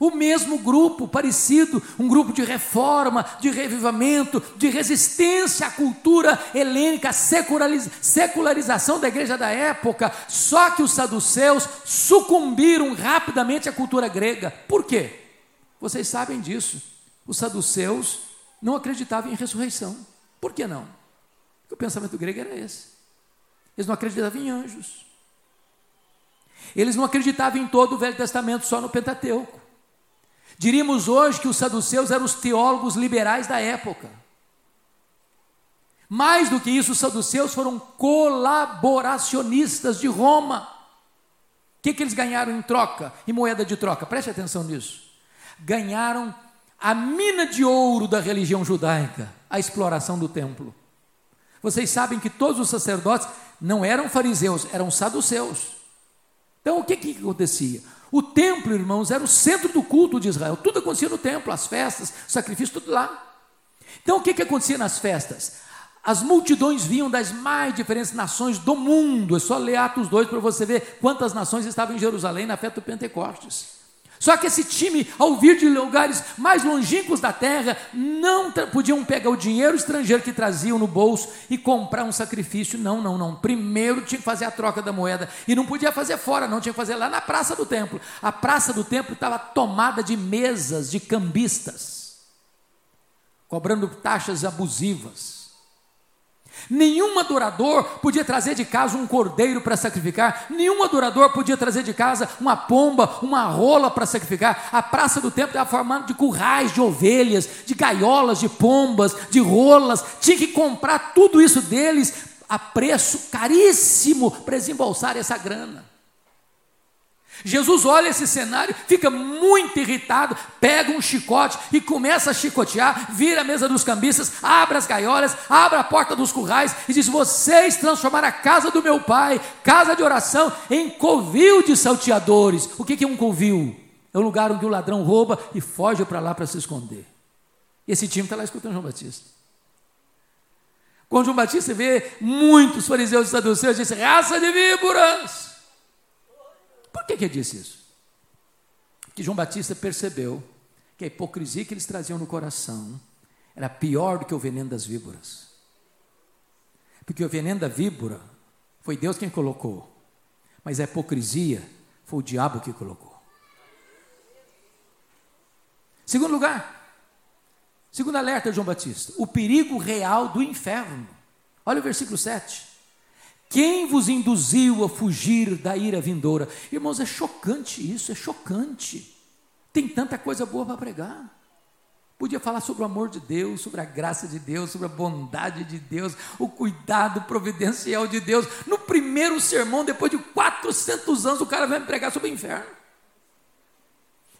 O mesmo grupo, parecido, um grupo de reforma, de revivamento, de resistência à cultura helênica, secularização da igreja da época. Só que os saduceus sucumbiram rapidamente à cultura grega. Por quê? Vocês sabem disso. Os saduceus não acreditavam em ressurreição. Por que não? Porque o pensamento grego era esse. Eles não acreditavam em anjos. Eles não acreditavam em todo o Velho Testamento, só no Pentateuco. Diríamos hoje que os saduceus eram os teólogos liberais da época. Mais do que isso, os saduceus foram colaboracionistas de Roma. O que, que eles ganharam em troca, em moeda de troca? Preste atenção nisso. Ganharam a mina de ouro da religião judaica, a exploração do templo. Vocês sabem que todos os sacerdotes não eram fariseus, eram saduceus. Então o que, que acontecia? O templo, irmãos, era o centro do culto de Israel. Tudo acontecia no templo, as festas, sacrifício, tudo lá. Então, o que, que acontecia nas festas? As multidões vinham das mais diferentes nações do mundo. É só ler Atos 2 para você ver quantas nações estavam em Jerusalém na festa do Pentecostes. Só que esse time, ao vir de lugares mais longínquos da terra, não podiam pegar o dinheiro estrangeiro que traziam no bolso e comprar um sacrifício. Não, não, não. Primeiro tinha que fazer a troca da moeda. E não podia fazer fora, não. Tinha que fazer lá na praça do templo. A praça do templo estava tomada de mesas de cambistas, cobrando taxas abusivas. Nenhum adorador podia trazer de casa um cordeiro para sacrificar, nenhum adorador podia trazer de casa uma pomba, uma rola para sacrificar. A praça do templo estava formada de currais de ovelhas, de gaiolas, de pombas, de rolas. Tinha que comprar tudo isso deles a preço caríssimo para desembolsar essa grana. Jesus olha esse cenário, fica muito irritado, pega um chicote e começa a chicotear, vira a mesa dos cambistas, abre as gaiolas, abre a porta dos currais e diz: Vocês transformaram a casa do meu pai, casa de oração, em covil de salteadores. O que é um covil? É um lugar onde o ladrão rouba e foge para lá para se esconder. Esse time está lá escutando João Batista. Quando João Batista vê muitos fariseus e saduceus, diz: raça de víboras. Por que, que ele disse isso? Que João Batista percebeu que a hipocrisia que eles traziam no coração era pior do que o veneno das víboras. Porque o veneno da víbora foi Deus quem colocou, mas a hipocrisia foi o diabo que colocou. Segundo lugar, segundo alerta João Batista, o perigo real do inferno. Olha o versículo 7. Quem vos induziu a fugir da ira vindoura? Irmãos, é chocante isso, é chocante. Tem tanta coisa boa para pregar. Podia falar sobre o amor de Deus, sobre a graça de Deus, sobre a bondade de Deus, o cuidado providencial de Deus. No primeiro sermão, depois de 400 anos, o cara vai me pregar sobre o inferno.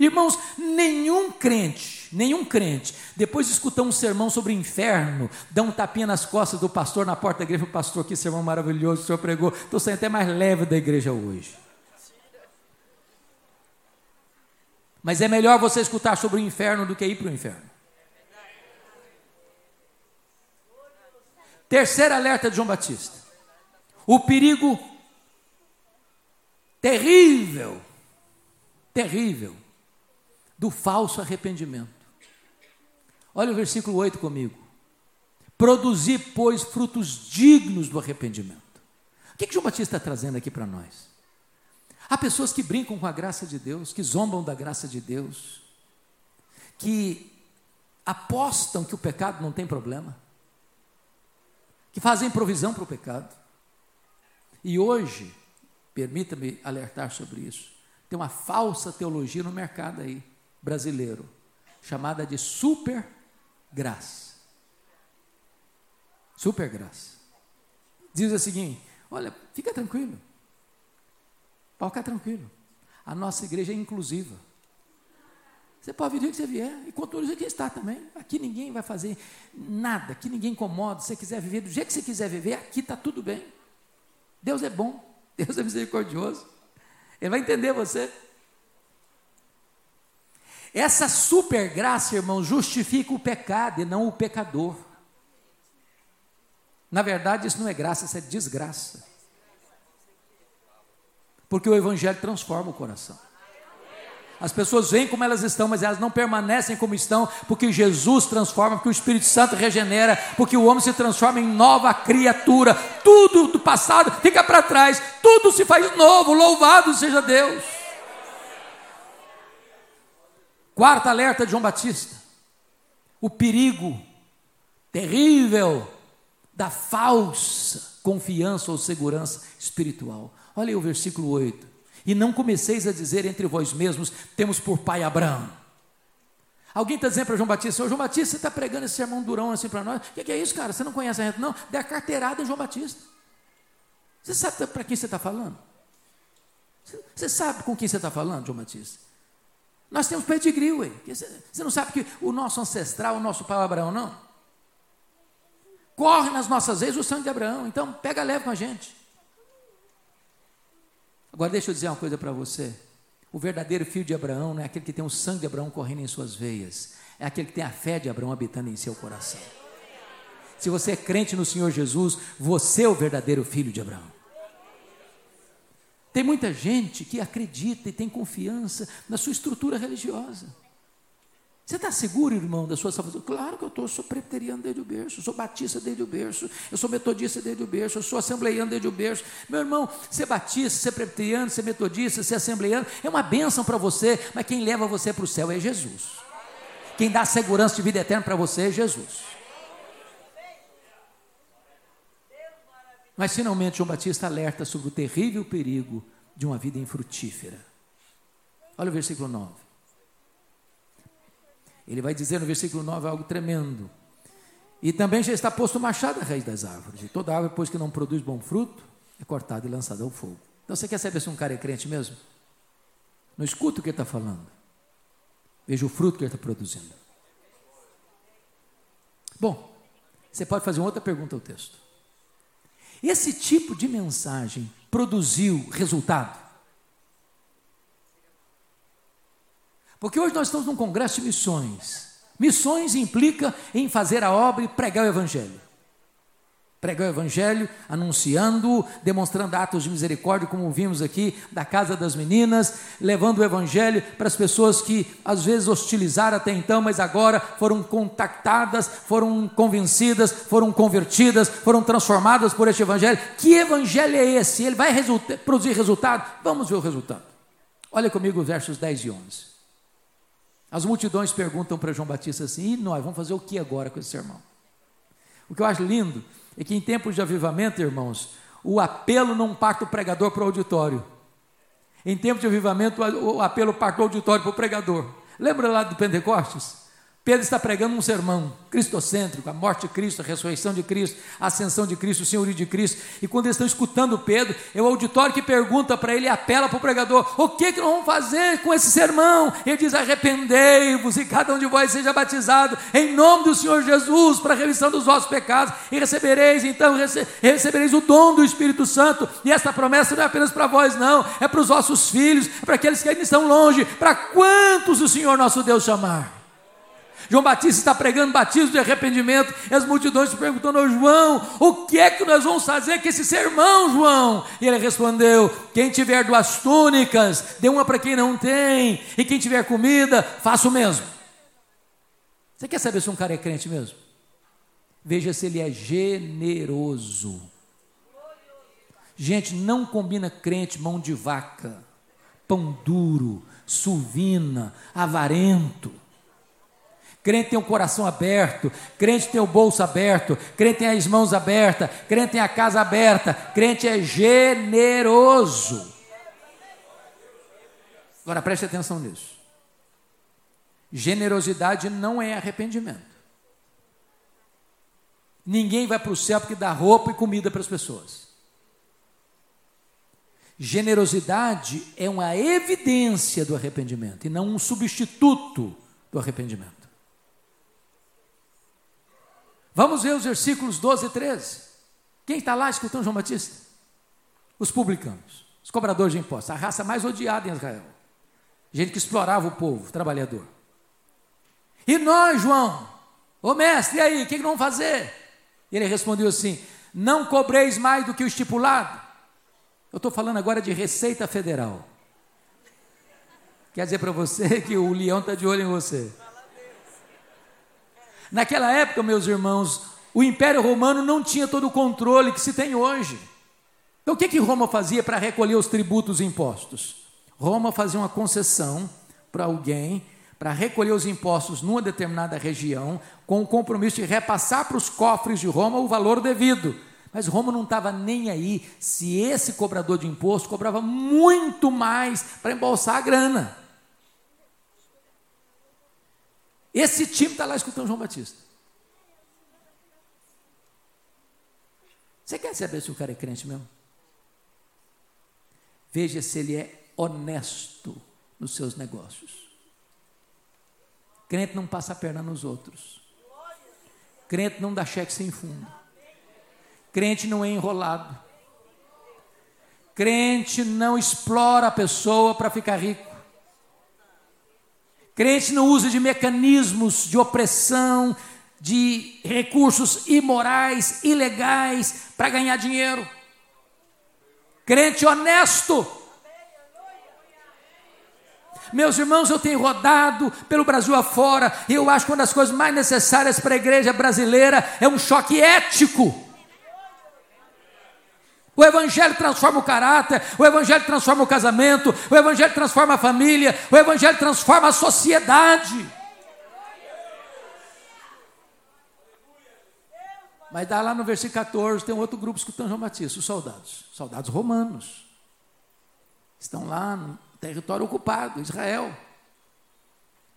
Irmãos, nenhum crente, nenhum crente, depois de escutar um sermão sobre o inferno, dá um tapinha nas costas do pastor na porta da igreja, o pastor, que sermão maravilhoso o senhor pregou, estou saindo até mais leve da igreja hoje. Mas é melhor você escutar sobre o inferno do que ir para o inferno. Terceiro alerta de João Batista: o perigo terrível, terrível do falso arrependimento. Olha o versículo 8 comigo. Produzir, pois, frutos dignos do arrependimento. O que, que João Batista está trazendo aqui para nós? Há pessoas que brincam com a graça de Deus, que zombam da graça de Deus, que apostam que o pecado não tem problema, que fazem provisão para o pecado. E hoje, permita-me alertar sobre isso, tem uma falsa teologia no mercado aí brasileiro, chamada de super graça. Super graça. Diz o seguinte: olha, fica tranquilo. Pode ficar tranquilo. A nossa igreja é inclusiva. Você pode vir o que você vier, e com tudo aqui está também. Aqui ninguém vai fazer nada, aqui ninguém incomoda. Se você quiser viver do jeito que você quiser viver, aqui está tudo bem. Deus é bom, Deus é misericordioso. Ele vai entender você. Essa super graça, irmão, justifica o pecado e não o pecador. Na verdade, isso não é graça, isso é desgraça. Porque o Evangelho transforma o coração. As pessoas vêm como elas estão, mas elas não permanecem como estão, porque Jesus transforma, porque o Espírito Santo regenera, porque o homem se transforma em nova criatura. Tudo do passado fica para trás, tudo se faz novo. Louvado seja Deus. Quarto alerta de João Batista: o perigo terrível da falsa confiança ou segurança espiritual. Olha aí o versículo 8. E não comeceis a dizer entre vós mesmos: temos por pai Abraão. Alguém está dizendo para João Batista: Ô João Batista, você está pregando esse sermão durão assim para nós? O que, que, é isso, cara? Você não conhece a gente? Não, dê a carteirada em João Batista. Você sabe para quem você está falando? Você sabe com quem você está falando, João Batista? Nós temos pedigree, ué. Você não sabe que o nosso ancestral, o nosso pai Abraão, não? Corre nas nossas veias o sangue de Abraão. Então, pega leve com a gente. Agora, deixa eu dizer uma coisa para você. O verdadeiro filho de Abraão não é aquele que tem o sangue de Abraão correndo em suas veias. É aquele que tem a fé de Abraão habitando em seu coração. Se você é crente no Senhor Jesus, você é o verdadeiro filho de Abraão. Tem muita gente que acredita e tem confiança na sua estrutura religiosa. Você está seguro, irmão, da sua salvação? Claro que eu estou, sou preteriano desde o berço, sou batista desde o berço, eu sou metodista desde o berço, eu sou assembleiano desde o berço. Meu irmão, ser batista, ser preteriano, ser metodista, ser assembleiano, é uma bênção para você, mas quem leva você para o céu é Jesus. Quem dá segurança de vida eterna para você é Jesus. Mas finalmente João Batista alerta sobre o terrível perigo de uma vida infrutífera. Olha o versículo 9. Ele vai dizer no versículo 9 algo tremendo. E também já está posto o machado à raiz das árvores. E toda árvore, pois que não produz bom fruto, é cortada e lançada ao fogo. Então você quer saber se um cara é crente mesmo? Não escuta o que ele está falando. Veja o fruto que ele está produzindo. Bom, você pode fazer uma outra pergunta ao texto. Esse tipo de mensagem produziu resultado? Porque hoje nós estamos num congresso de missões. Missões implica em fazer a obra e pregar o evangelho. Pregar o Evangelho, anunciando, demonstrando atos de misericórdia, como vimos aqui, da casa das meninas, levando o Evangelho para as pessoas que às vezes hostilizaram até então, mas agora foram contactadas, foram convencidas, foram convertidas, foram transformadas por este Evangelho. Que Evangelho é esse? Ele vai resulta produzir resultado? Vamos ver o resultado. Olha comigo os versos 10 e 11. As multidões perguntam para João Batista assim: e nós vamos fazer o que agora com esse sermão? O que eu acho lindo é que em tempos de avivamento, irmãos, o apelo não parte do pregador para o auditório. Em tempos de avivamento, o apelo parte do auditório para o pregador. Lembra lá do Pentecostes? Pedro está pregando um sermão cristocêntrico, a morte de Cristo, a ressurreição de Cristo, a ascensão de Cristo, o senhorio de Cristo. E quando eles estão escutando Pedro, é o auditório que pergunta para ele apela para o pregador: o que, que nós vamos fazer com esse sermão? Ele diz: arrependei-vos e cada um de vós seja batizado em nome do Senhor Jesus para a remissão dos vossos pecados e recebereis, então, rece recebereis o dom do Espírito Santo. E esta promessa não é apenas para vós, não, é para os vossos filhos, para aqueles que ainda estão longe, para quantos o Senhor nosso Deus chamar. João Batista está pregando batismo de arrependimento, e as multidões perguntando ao João: o que é que nós vamos fazer com esse sermão, João? E ele respondeu: quem tiver duas túnicas, dê uma para quem não tem, e quem tiver comida, faça o mesmo. Você quer saber se um cara é crente mesmo? Veja se ele é generoso. Gente, não combina crente mão de vaca, pão duro, suvina, avarento. Crente tem o coração aberto, crente tem o bolso aberto, crente tem as mãos abertas, crente tem a casa aberta, crente é generoso. Agora preste atenção nisso. Generosidade não é arrependimento. Ninguém vai para o céu porque dá roupa e comida para as pessoas. Generosidade é uma evidência do arrependimento e não um substituto do arrependimento. Vamos ver os versículos 12 e 13. Quem está lá escutando João Batista? Os publicanos, os cobradores de impostos, a raça mais odiada em Israel. Gente que explorava o povo, trabalhador. E nós, João, ô mestre, e aí, o que, que vamos fazer? E ele respondeu assim: Não cobreis mais do que o estipulado. Eu estou falando agora de Receita Federal. Quer dizer para você que o leão está de olho em você. Naquela época, meus irmãos, o Império Romano não tinha todo o controle que se tem hoje. Então, o que, que Roma fazia para recolher os tributos e impostos? Roma fazia uma concessão para alguém para recolher os impostos numa determinada região, com o compromisso de repassar para os cofres de Roma o valor devido. Mas Roma não estava nem aí se esse cobrador de imposto cobrava muito mais para embolsar a grana. Esse time está lá escutando João Batista. Você quer saber se o cara é crente mesmo? Veja se ele é honesto nos seus negócios. Crente não passa a perna nos outros. Crente não dá cheque sem fundo. Crente não é enrolado. Crente não explora a pessoa para ficar rico. Crente não usa de mecanismos de opressão, de recursos imorais, ilegais, para ganhar dinheiro. Crente honesto. Meus irmãos, eu tenho rodado pelo Brasil afora, e eu acho que uma das coisas mais necessárias para a igreja brasileira é um choque ético. O Evangelho transforma o caráter, o Evangelho transforma o casamento, o Evangelho transforma a família, o Evangelho transforma a sociedade. Mas dá lá no versículo 14, tem um outro grupo escutando João Batista, os soldados, soldados romanos. Estão lá no território ocupado, Israel.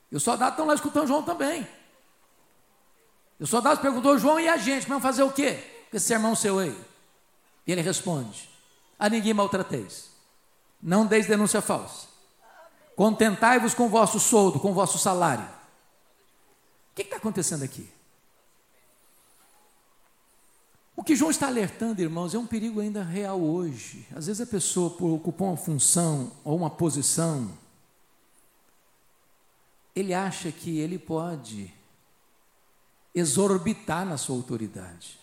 E os soldados estão lá escutando João também. E os soldados perguntou, João, e a gente? Vamos fazer o quê? Com esse sermão seu aí. E ele responde: A ninguém maltrateis, não deis denúncia falsa, contentai-vos com o vosso soldo, com o vosso salário. O que está acontecendo aqui? O que João está alertando, irmãos, é um perigo ainda real hoje. Às vezes a pessoa, por ocupar uma função ou uma posição, ele acha que ele pode exorbitar na sua autoridade.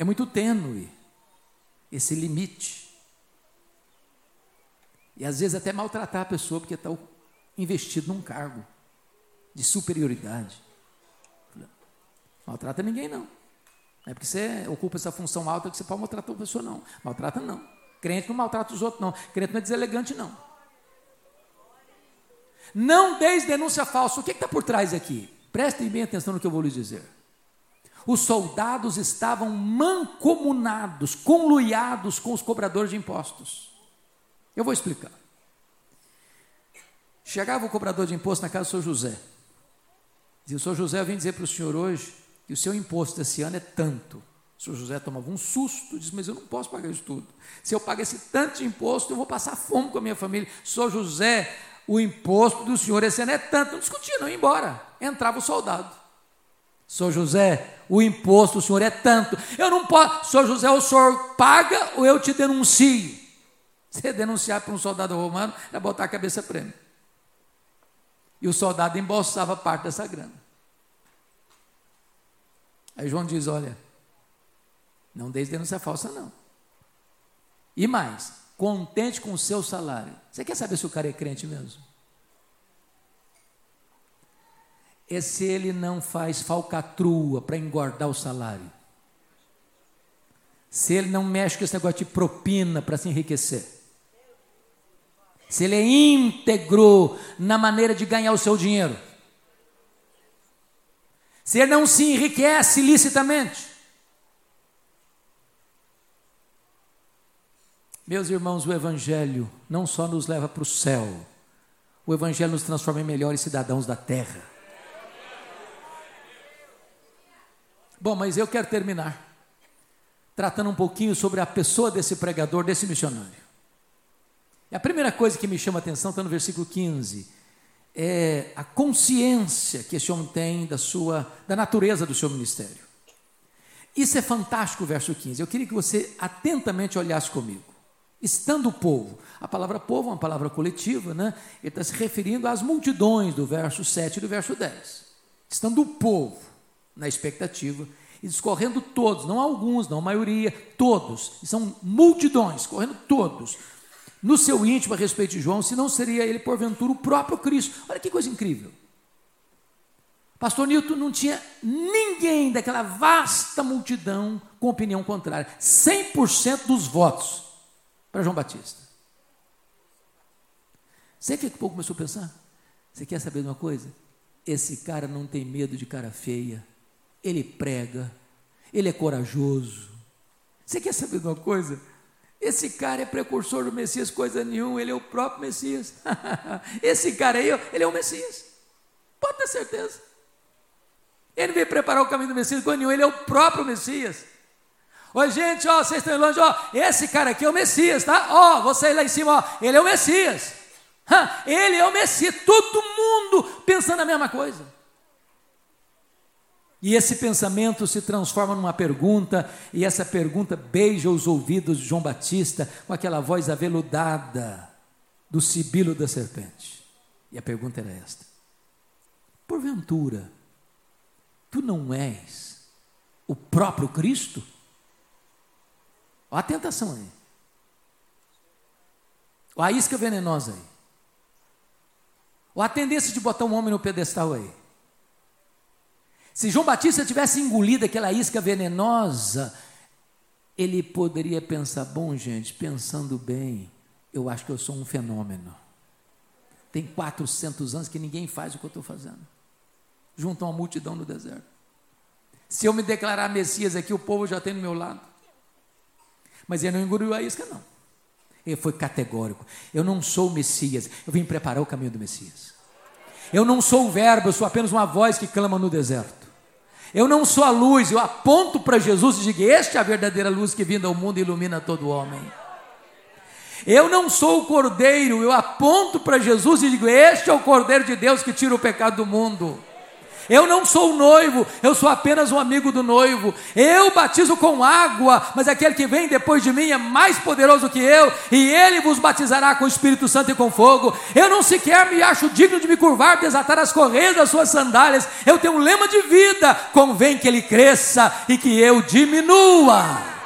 É muito tênue esse limite. E às vezes até maltratar a pessoa porque está investido num cargo de superioridade. Maltrata ninguém, não. Não é porque você ocupa essa função alta que você pode maltratar uma pessoa, não. Maltrata, não. Crente não maltrata os outros, não. Crente não é deselegante, não. Não deis denúncia falsa. O que está por trás aqui? Prestem bem atenção no que eu vou lhes dizer. Os soldados estavam mancomunados, conluiados com os cobradores de impostos. Eu vou explicar. Chegava o cobrador de imposto na casa do senhor José. Dizia, o senhor José, eu vim dizer para o senhor hoje que o seu imposto esse ano é tanto. O senhor José tomava um susto, disse, mas eu não posso pagar isso tudo. Se eu pagar esse tanto de imposto, eu vou passar fome com a minha família. Senhor José, o imposto do senhor esse ano é tanto. Não discutia, não ia embora. Entrava o soldado. Sou José, o imposto do senhor é tanto. Eu não posso. Sou José, o senhor paga ou eu te denuncio? Você denunciar para um soldado romano é botar a cabeça prêmio. E o soldado embolsava parte dessa grana. Aí João diz: Olha, não deis denúncia falsa, não. E mais, contente com o seu salário. Você quer saber se o cara é crente mesmo? É se ele não faz falcatrua para engordar o salário. Se ele não mexe com esse negócio de propina para se enriquecer. Se ele é íntegro na maneira de ganhar o seu dinheiro. Se ele não se enriquece ilicitamente. Meus irmãos, o Evangelho não só nos leva para o céu, o Evangelho nos transforma em melhores cidadãos da terra. Bom, mas eu quero terminar tratando um pouquinho sobre a pessoa desse pregador, desse missionário. E a primeira coisa que me chama a atenção está no versículo 15. É a consciência que esse homem tem da sua da natureza do seu ministério. Isso é fantástico, verso 15. Eu queria que você atentamente olhasse comigo estando o povo. A palavra povo é uma palavra coletiva, né? Ele está se referindo às multidões do verso 7 e do verso 10. Estando o povo na expectativa e discorrendo todos, não alguns, não a maioria, todos, são multidões, correndo todos, no seu íntimo a respeito de João, se não seria ele porventura o próprio Cristo. Olha que coisa incrível. Pastor Newton não tinha ninguém daquela vasta multidão com opinião contrária. 100% dos votos para João Batista. Você que o povo começou a pensar? Você quer saber de uma coisa? Esse cara não tem medo de cara feia, ele prega, ele é corajoso. Você quer saber de uma coisa? Esse cara é precursor do Messias, coisa nenhuma, ele é o próprio Messias. Esse cara aí, ele é o Messias. Pode ter certeza. Ele veio preparar o caminho do Messias, coisa nenhuma, ele é o próprio Messias. Oi, gente, ó, vocês estão longe, ó, esse cara aqui é o Messias, tá? Ó, você lá em cima, ó, ele é o Messias. Ele é o Messias, todo mundo pensando a mesma coisa. E esse pensamento se transforma numa pergunta, e essa pergunta beija os ouvidos de João Batista com aquela voz aveludada do sibilo da serpente. E a pergunta era esta: Porventura, tu não és o próprio Cristo? Olha a tentação aí. Olha a isca venenosa aí. Olha a tendência de botar um homem no pedestal aí. Se João Batista tivesse engolido aquela isca venenosa, ele poderia pensar: bom, gente, pensando bem, eu acho que eu sou um fenômeno. Tem 400 anos que ninguém faz o que eu estou fazendo. Junto a uma multidão no deserto. Se eu me declarar Messias aqui, o povo já tem do meu lado. Mas ele não engoliu a isca, não. Ele foi categórico. Eu não sou o Messias, eu vim preparar o caminho do Messias. Eu não sou o Verbo, eu sou apenas uma voz que clama no deserto. Eu não sou a luz, eu aponto para Jesus e digo: Este é a verdadeira luz que vinda ao mundo e ilumina todo homem. Eu não sou o cordeiro, eu aponto para Jesus e digo: Este é o cordeiro de Deus que tira o pecado do mundo. Eu não sou o noivo, eu sou apenas um amigo do noivo. Eu batizo com água, mas aquele que vem depois de mim é mais poderoso que eu, e ele vos batizará com o Espírito Santo e com fogo. Eu não sequer me acho digno de me curvar, desatar as correias das suas sandálias. Eu tenho um lema de vida: convém que ele cresça e que eu diminua.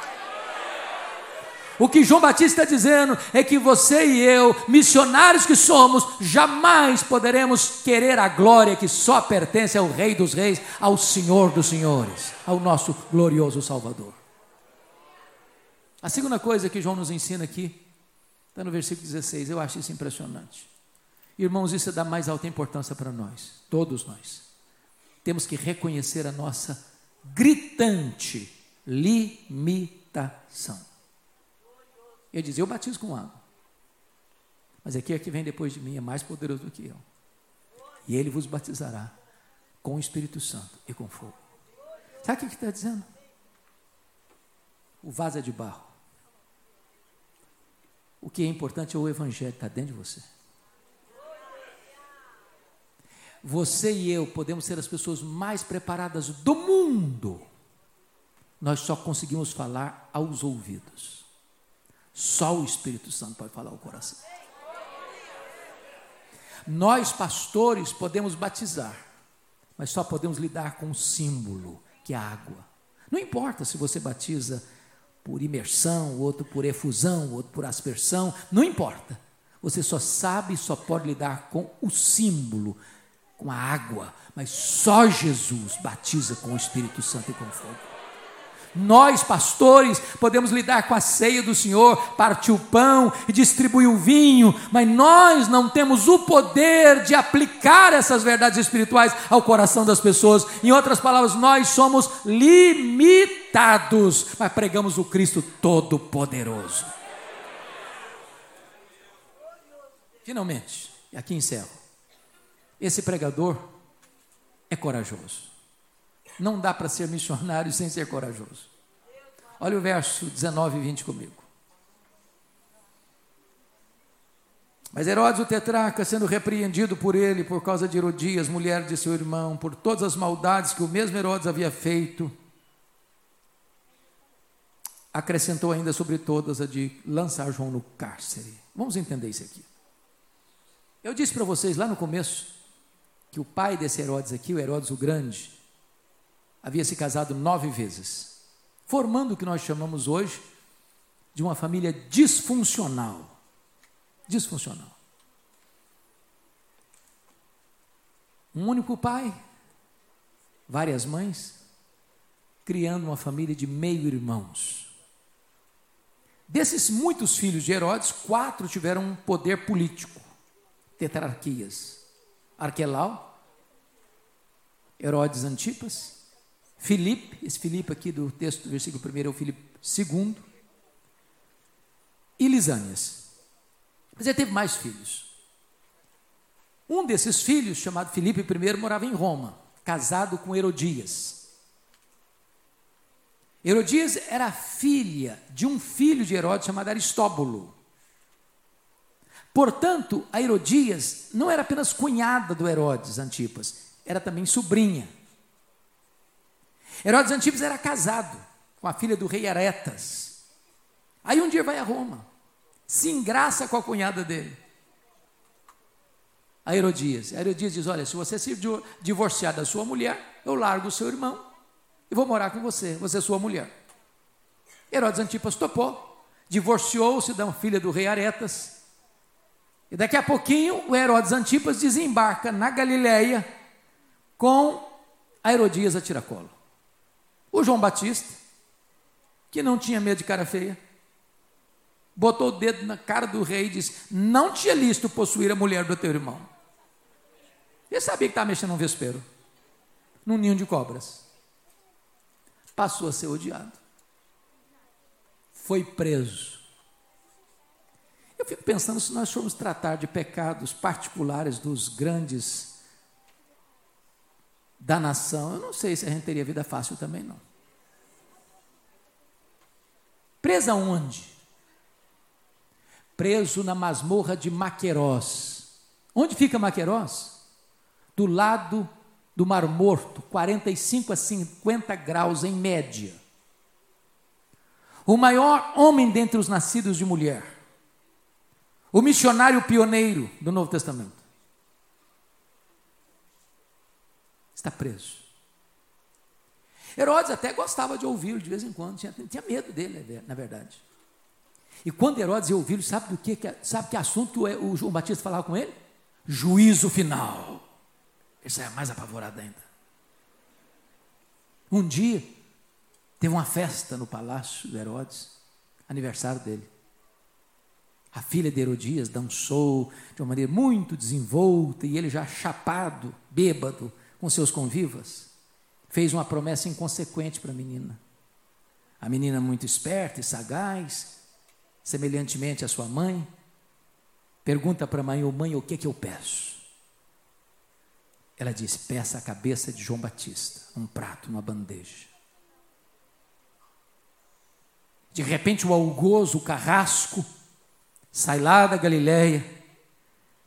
O que João Batista está dizendo é que você e eu, missionários que somos, jamais poderemos querer a glória que só pertence ao Rei dos Reis, ao Senhor dos Senhores, ao nosso glorioso Salvador. A segunda coisa que João nos ensina aqui, está no versículo 16, eu acho isso impressionante. Irmãos, isso é da mais alta importância para nós, todos nós. Temos que reconhecer a nossa gritante limitação. Ele diz: Eu batizo com água. Mas aquele que vem depois de mim é mais poderoso do que eu. E ele vos batizará com o Espírito Santo e com fogo. Sabe o que está dizendo? O vaso é de barro. O que é importante é o Evangelho que está dentro de você. Você e eu podemos ser as pessoas mais preparadas do mundo. Nós só conseguimos falar aos ouvidos. Só o Espírito Santo pode falar o coração. Nós, pastores, podemos batizar, mas só podemos lidar com o símbolo, que é a água. Não importa se você batiza por imersão, outro por efusão, outro por aspersão, não importa. Você só sabe e só pode lidar com o símbolo, com a água, mas só Jesus batiza com o Espírito Santo e com fogo. Nós, pastores, podemos lidar com a ceia do Senhor, partir o pão e distribuir o vinho, mas nós não temos o poder de aplicar essas verdades espirituais ao coração das pessoas. Em outras palavras, nós somos limitados, mas pregamos o Cristo Todo-Poderoso. Finalmente, e aqui encerro. Esse pregador é corajoso. Não dá para ser missionário sem ser corajoso. Olha o verso 19 e 20 comigo. Mas Herodes o tetrarca, sendo repreendido por ele por causa de Herodias, mulher de seu irmão, por todas as maldades que o mesmo Herodes havia feito, acrescentou ainda sobre todas a de lançar João no cárcere. Vamos entender isso aqui. Eu disse para vocês lá no começo que o pai desse Herodes aqui, o Herodes o Grande, havia se casado nove vezes, formando o que nós chamamos hoje de uma família disfuncional. Disfuncional. Um único pai, várias mães, criando uma família de meio-irmãos. Desses muitos filhos de Herodes, quatro tiveram um poder político, tetrarquias: Arquelau, Herodes Antipas, Filipe, esse Filipe aqui do texto do versículo 1 é o Filipe II, e Lisânias. Mas ele teve mais filhos. Um desses filhos, chamado Filipe I, morava em Roma, casado com Herodias. Herodias era filha de um filho de Herodes chamado Aristóbulo. Portanto, a Herodias não era apenas cunhada do Herodes Antipas, era também sobrinha. Herodes Antipas era casado com a filha do rei Aretas. Aí um dia vai a Roma, se engraça com a cunhada dele, a Herodias. A Herodias diz: Olha, se você se divorciar da sua mulher, eu largo o seu irmão e vou morar com você, você é sua mulher. Herodes Antipas topou, divorciou-se da filha do rei Aretas. E daqui a pouquinho o Herodes Antipas desembarca na Galileia com a Herodias a tiracolo. O João Batista, que não tinha medo de cara feia, botou o dedo na cara do rei e disse: Não tinha listo possuir a mulher do teu irmão. Ele sabia que estava mexendo num vespeiro, num ninho de cobras. Passou a ser odiado. Foi preso. Eu fico pensando se nós formos tratar de pecados particulares dos grandes da nação, eu não sei se a gente teria vida fácil também não. Presa onde? Preso na masmorra de Maquerós. Onde fica Maquerós? Do lado do Mar Morto, 45 a 50 graus em média. O maior homem dentre os nascidos de mulher. O missionário pioneiro do Novo Testamento. Está preso. Herodes até gostava de ouvi-lo de vez em quando, tinha, tinha medo dele, na verdade. E quando Herodes ia ouvi-lo, sabe do que, sabe que assunto que o, João Batista falava com ele? Juízo final. Isso é mais apavorado ainda. Um dia, teve uma festa no palácio de Herodes, aniversário dele. A filha de Herodias dançou de uma maneira muito desenvolta e ele já chapado, bêbado, com seus convivas, fez uma promessa inconsequente para a menina. A menina muito esperta e sagaz, semelhantemente à sua mãe, pergunta para a mãe: "Ô mãe, o que é que eu peço?" Ela disse: peça a cabeça de João Batista, um prato, uma bandeja. De repente, o algozo, o carrasco, sai lá da Galileia,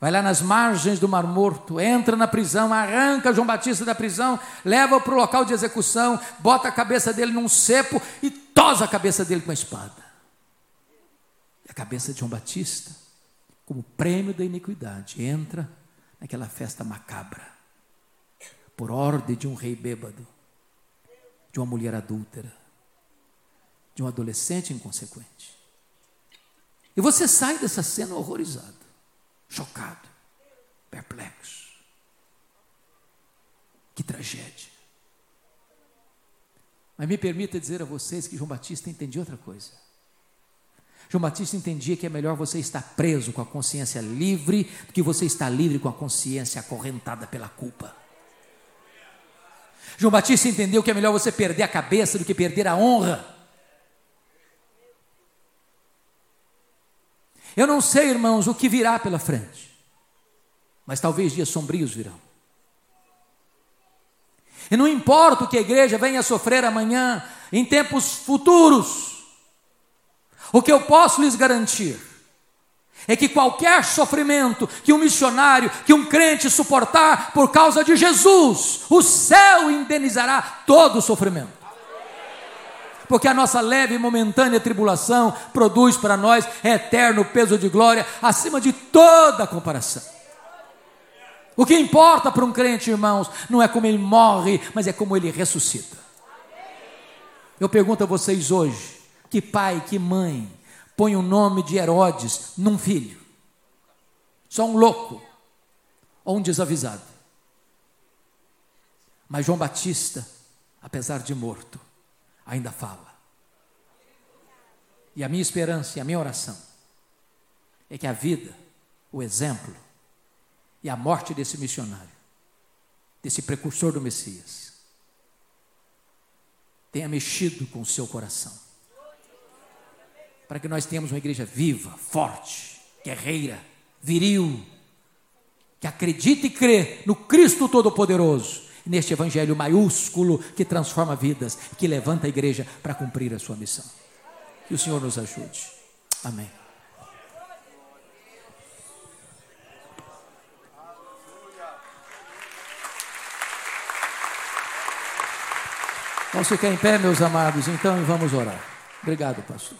vai lá nas margens do Mar Morto, entra na prisão, arranca João Batista da prisão, leva para o local de execução, bota a cabeça dele num cepo e tosa a cabeça dele com a espada. E a cabeça de João Batista, como prêmio da iniquidade, entra naquela festa macabra por ordem de um rei bêbado, de uma mulher adúltera, de um adolescente inconsequente. E você sai dessa cena horrorizado, chocado, perplexo. Que tragédia. Mas me permita dizer a vocês que João Batista entendia outra coisa. João Batista entendia que é melhor você estar preso com a consciência livre do que você estar livre com a consciência acorrentada pela culpa. João Batista entendeu que é melhor você perder a cabeça do que perder a honra. Eu não sei, irmãos, o que virá pela frente, mas talvez dias sombrios virão. E não importa o que a igreja venha a sofrer amanhã, em tempos futuros, o que eu posso lhes garantir é que qualquer sofrimento que um missionário, que um crente suportar por causa de Jesus, o céu indenizará todo o sofrimento. Porque a nossa leve e momentânea tribulação produz para nós eterno peso de glória acima de toda comparação. O que importa para um crente, irmãos, não é como ele morre, mas é como ele ressuscita. Eu pergunto a vocês hoje: que pai, que mãe, põe o nome de Herodes num filho. Só um louco ou um desavisado. Mas João Batista, apesar de morto, ainda fala. E a minha esperança e a minha oração é que a vida, o exemplo e a morte desse missionário, desse precursor do Messias, tenha mexido com o seu coração para que nós tenhamos uma igreja viva, forte, guerreira, viril, que acredita e crê no Cristo Todo-Poderoso, neste evangelho maiúsculo que transforma vidas, que levanta a igreja para cumprir a sua missão. Que o Senhor nos ajude. Amém. Vamos ficar em pé, meus amados, então, e vamos orar. Obrigado, pastor.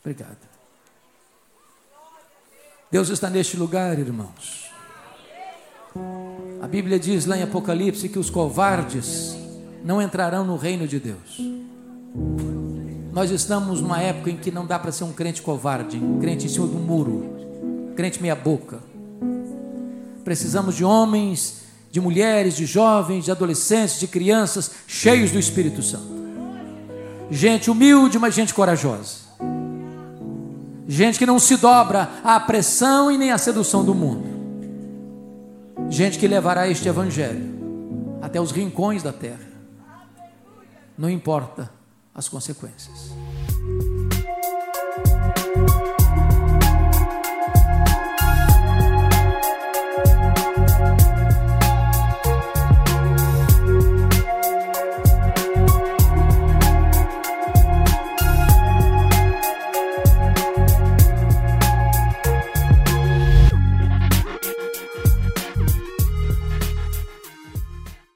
Obrigado. Deus está neste lugar, irmãos. A Bíblia diz lá em Apocalipse que os covardes não entrarão no reino de Deus. Nós estamos numa época em que não dá para ser um crente covarde, um crente em cima do muro, crente meia-boca. Precisamos de homens, de mulheres, de jovens, de adolescentes, de crianças cheios do Espírito Santo. Gente humilde, mas gente corajosa Gente que não se dobra à pressão e nem à sedução do mundo. Gente que levará este evangelho até os rincões da terra. Não importa as consequências.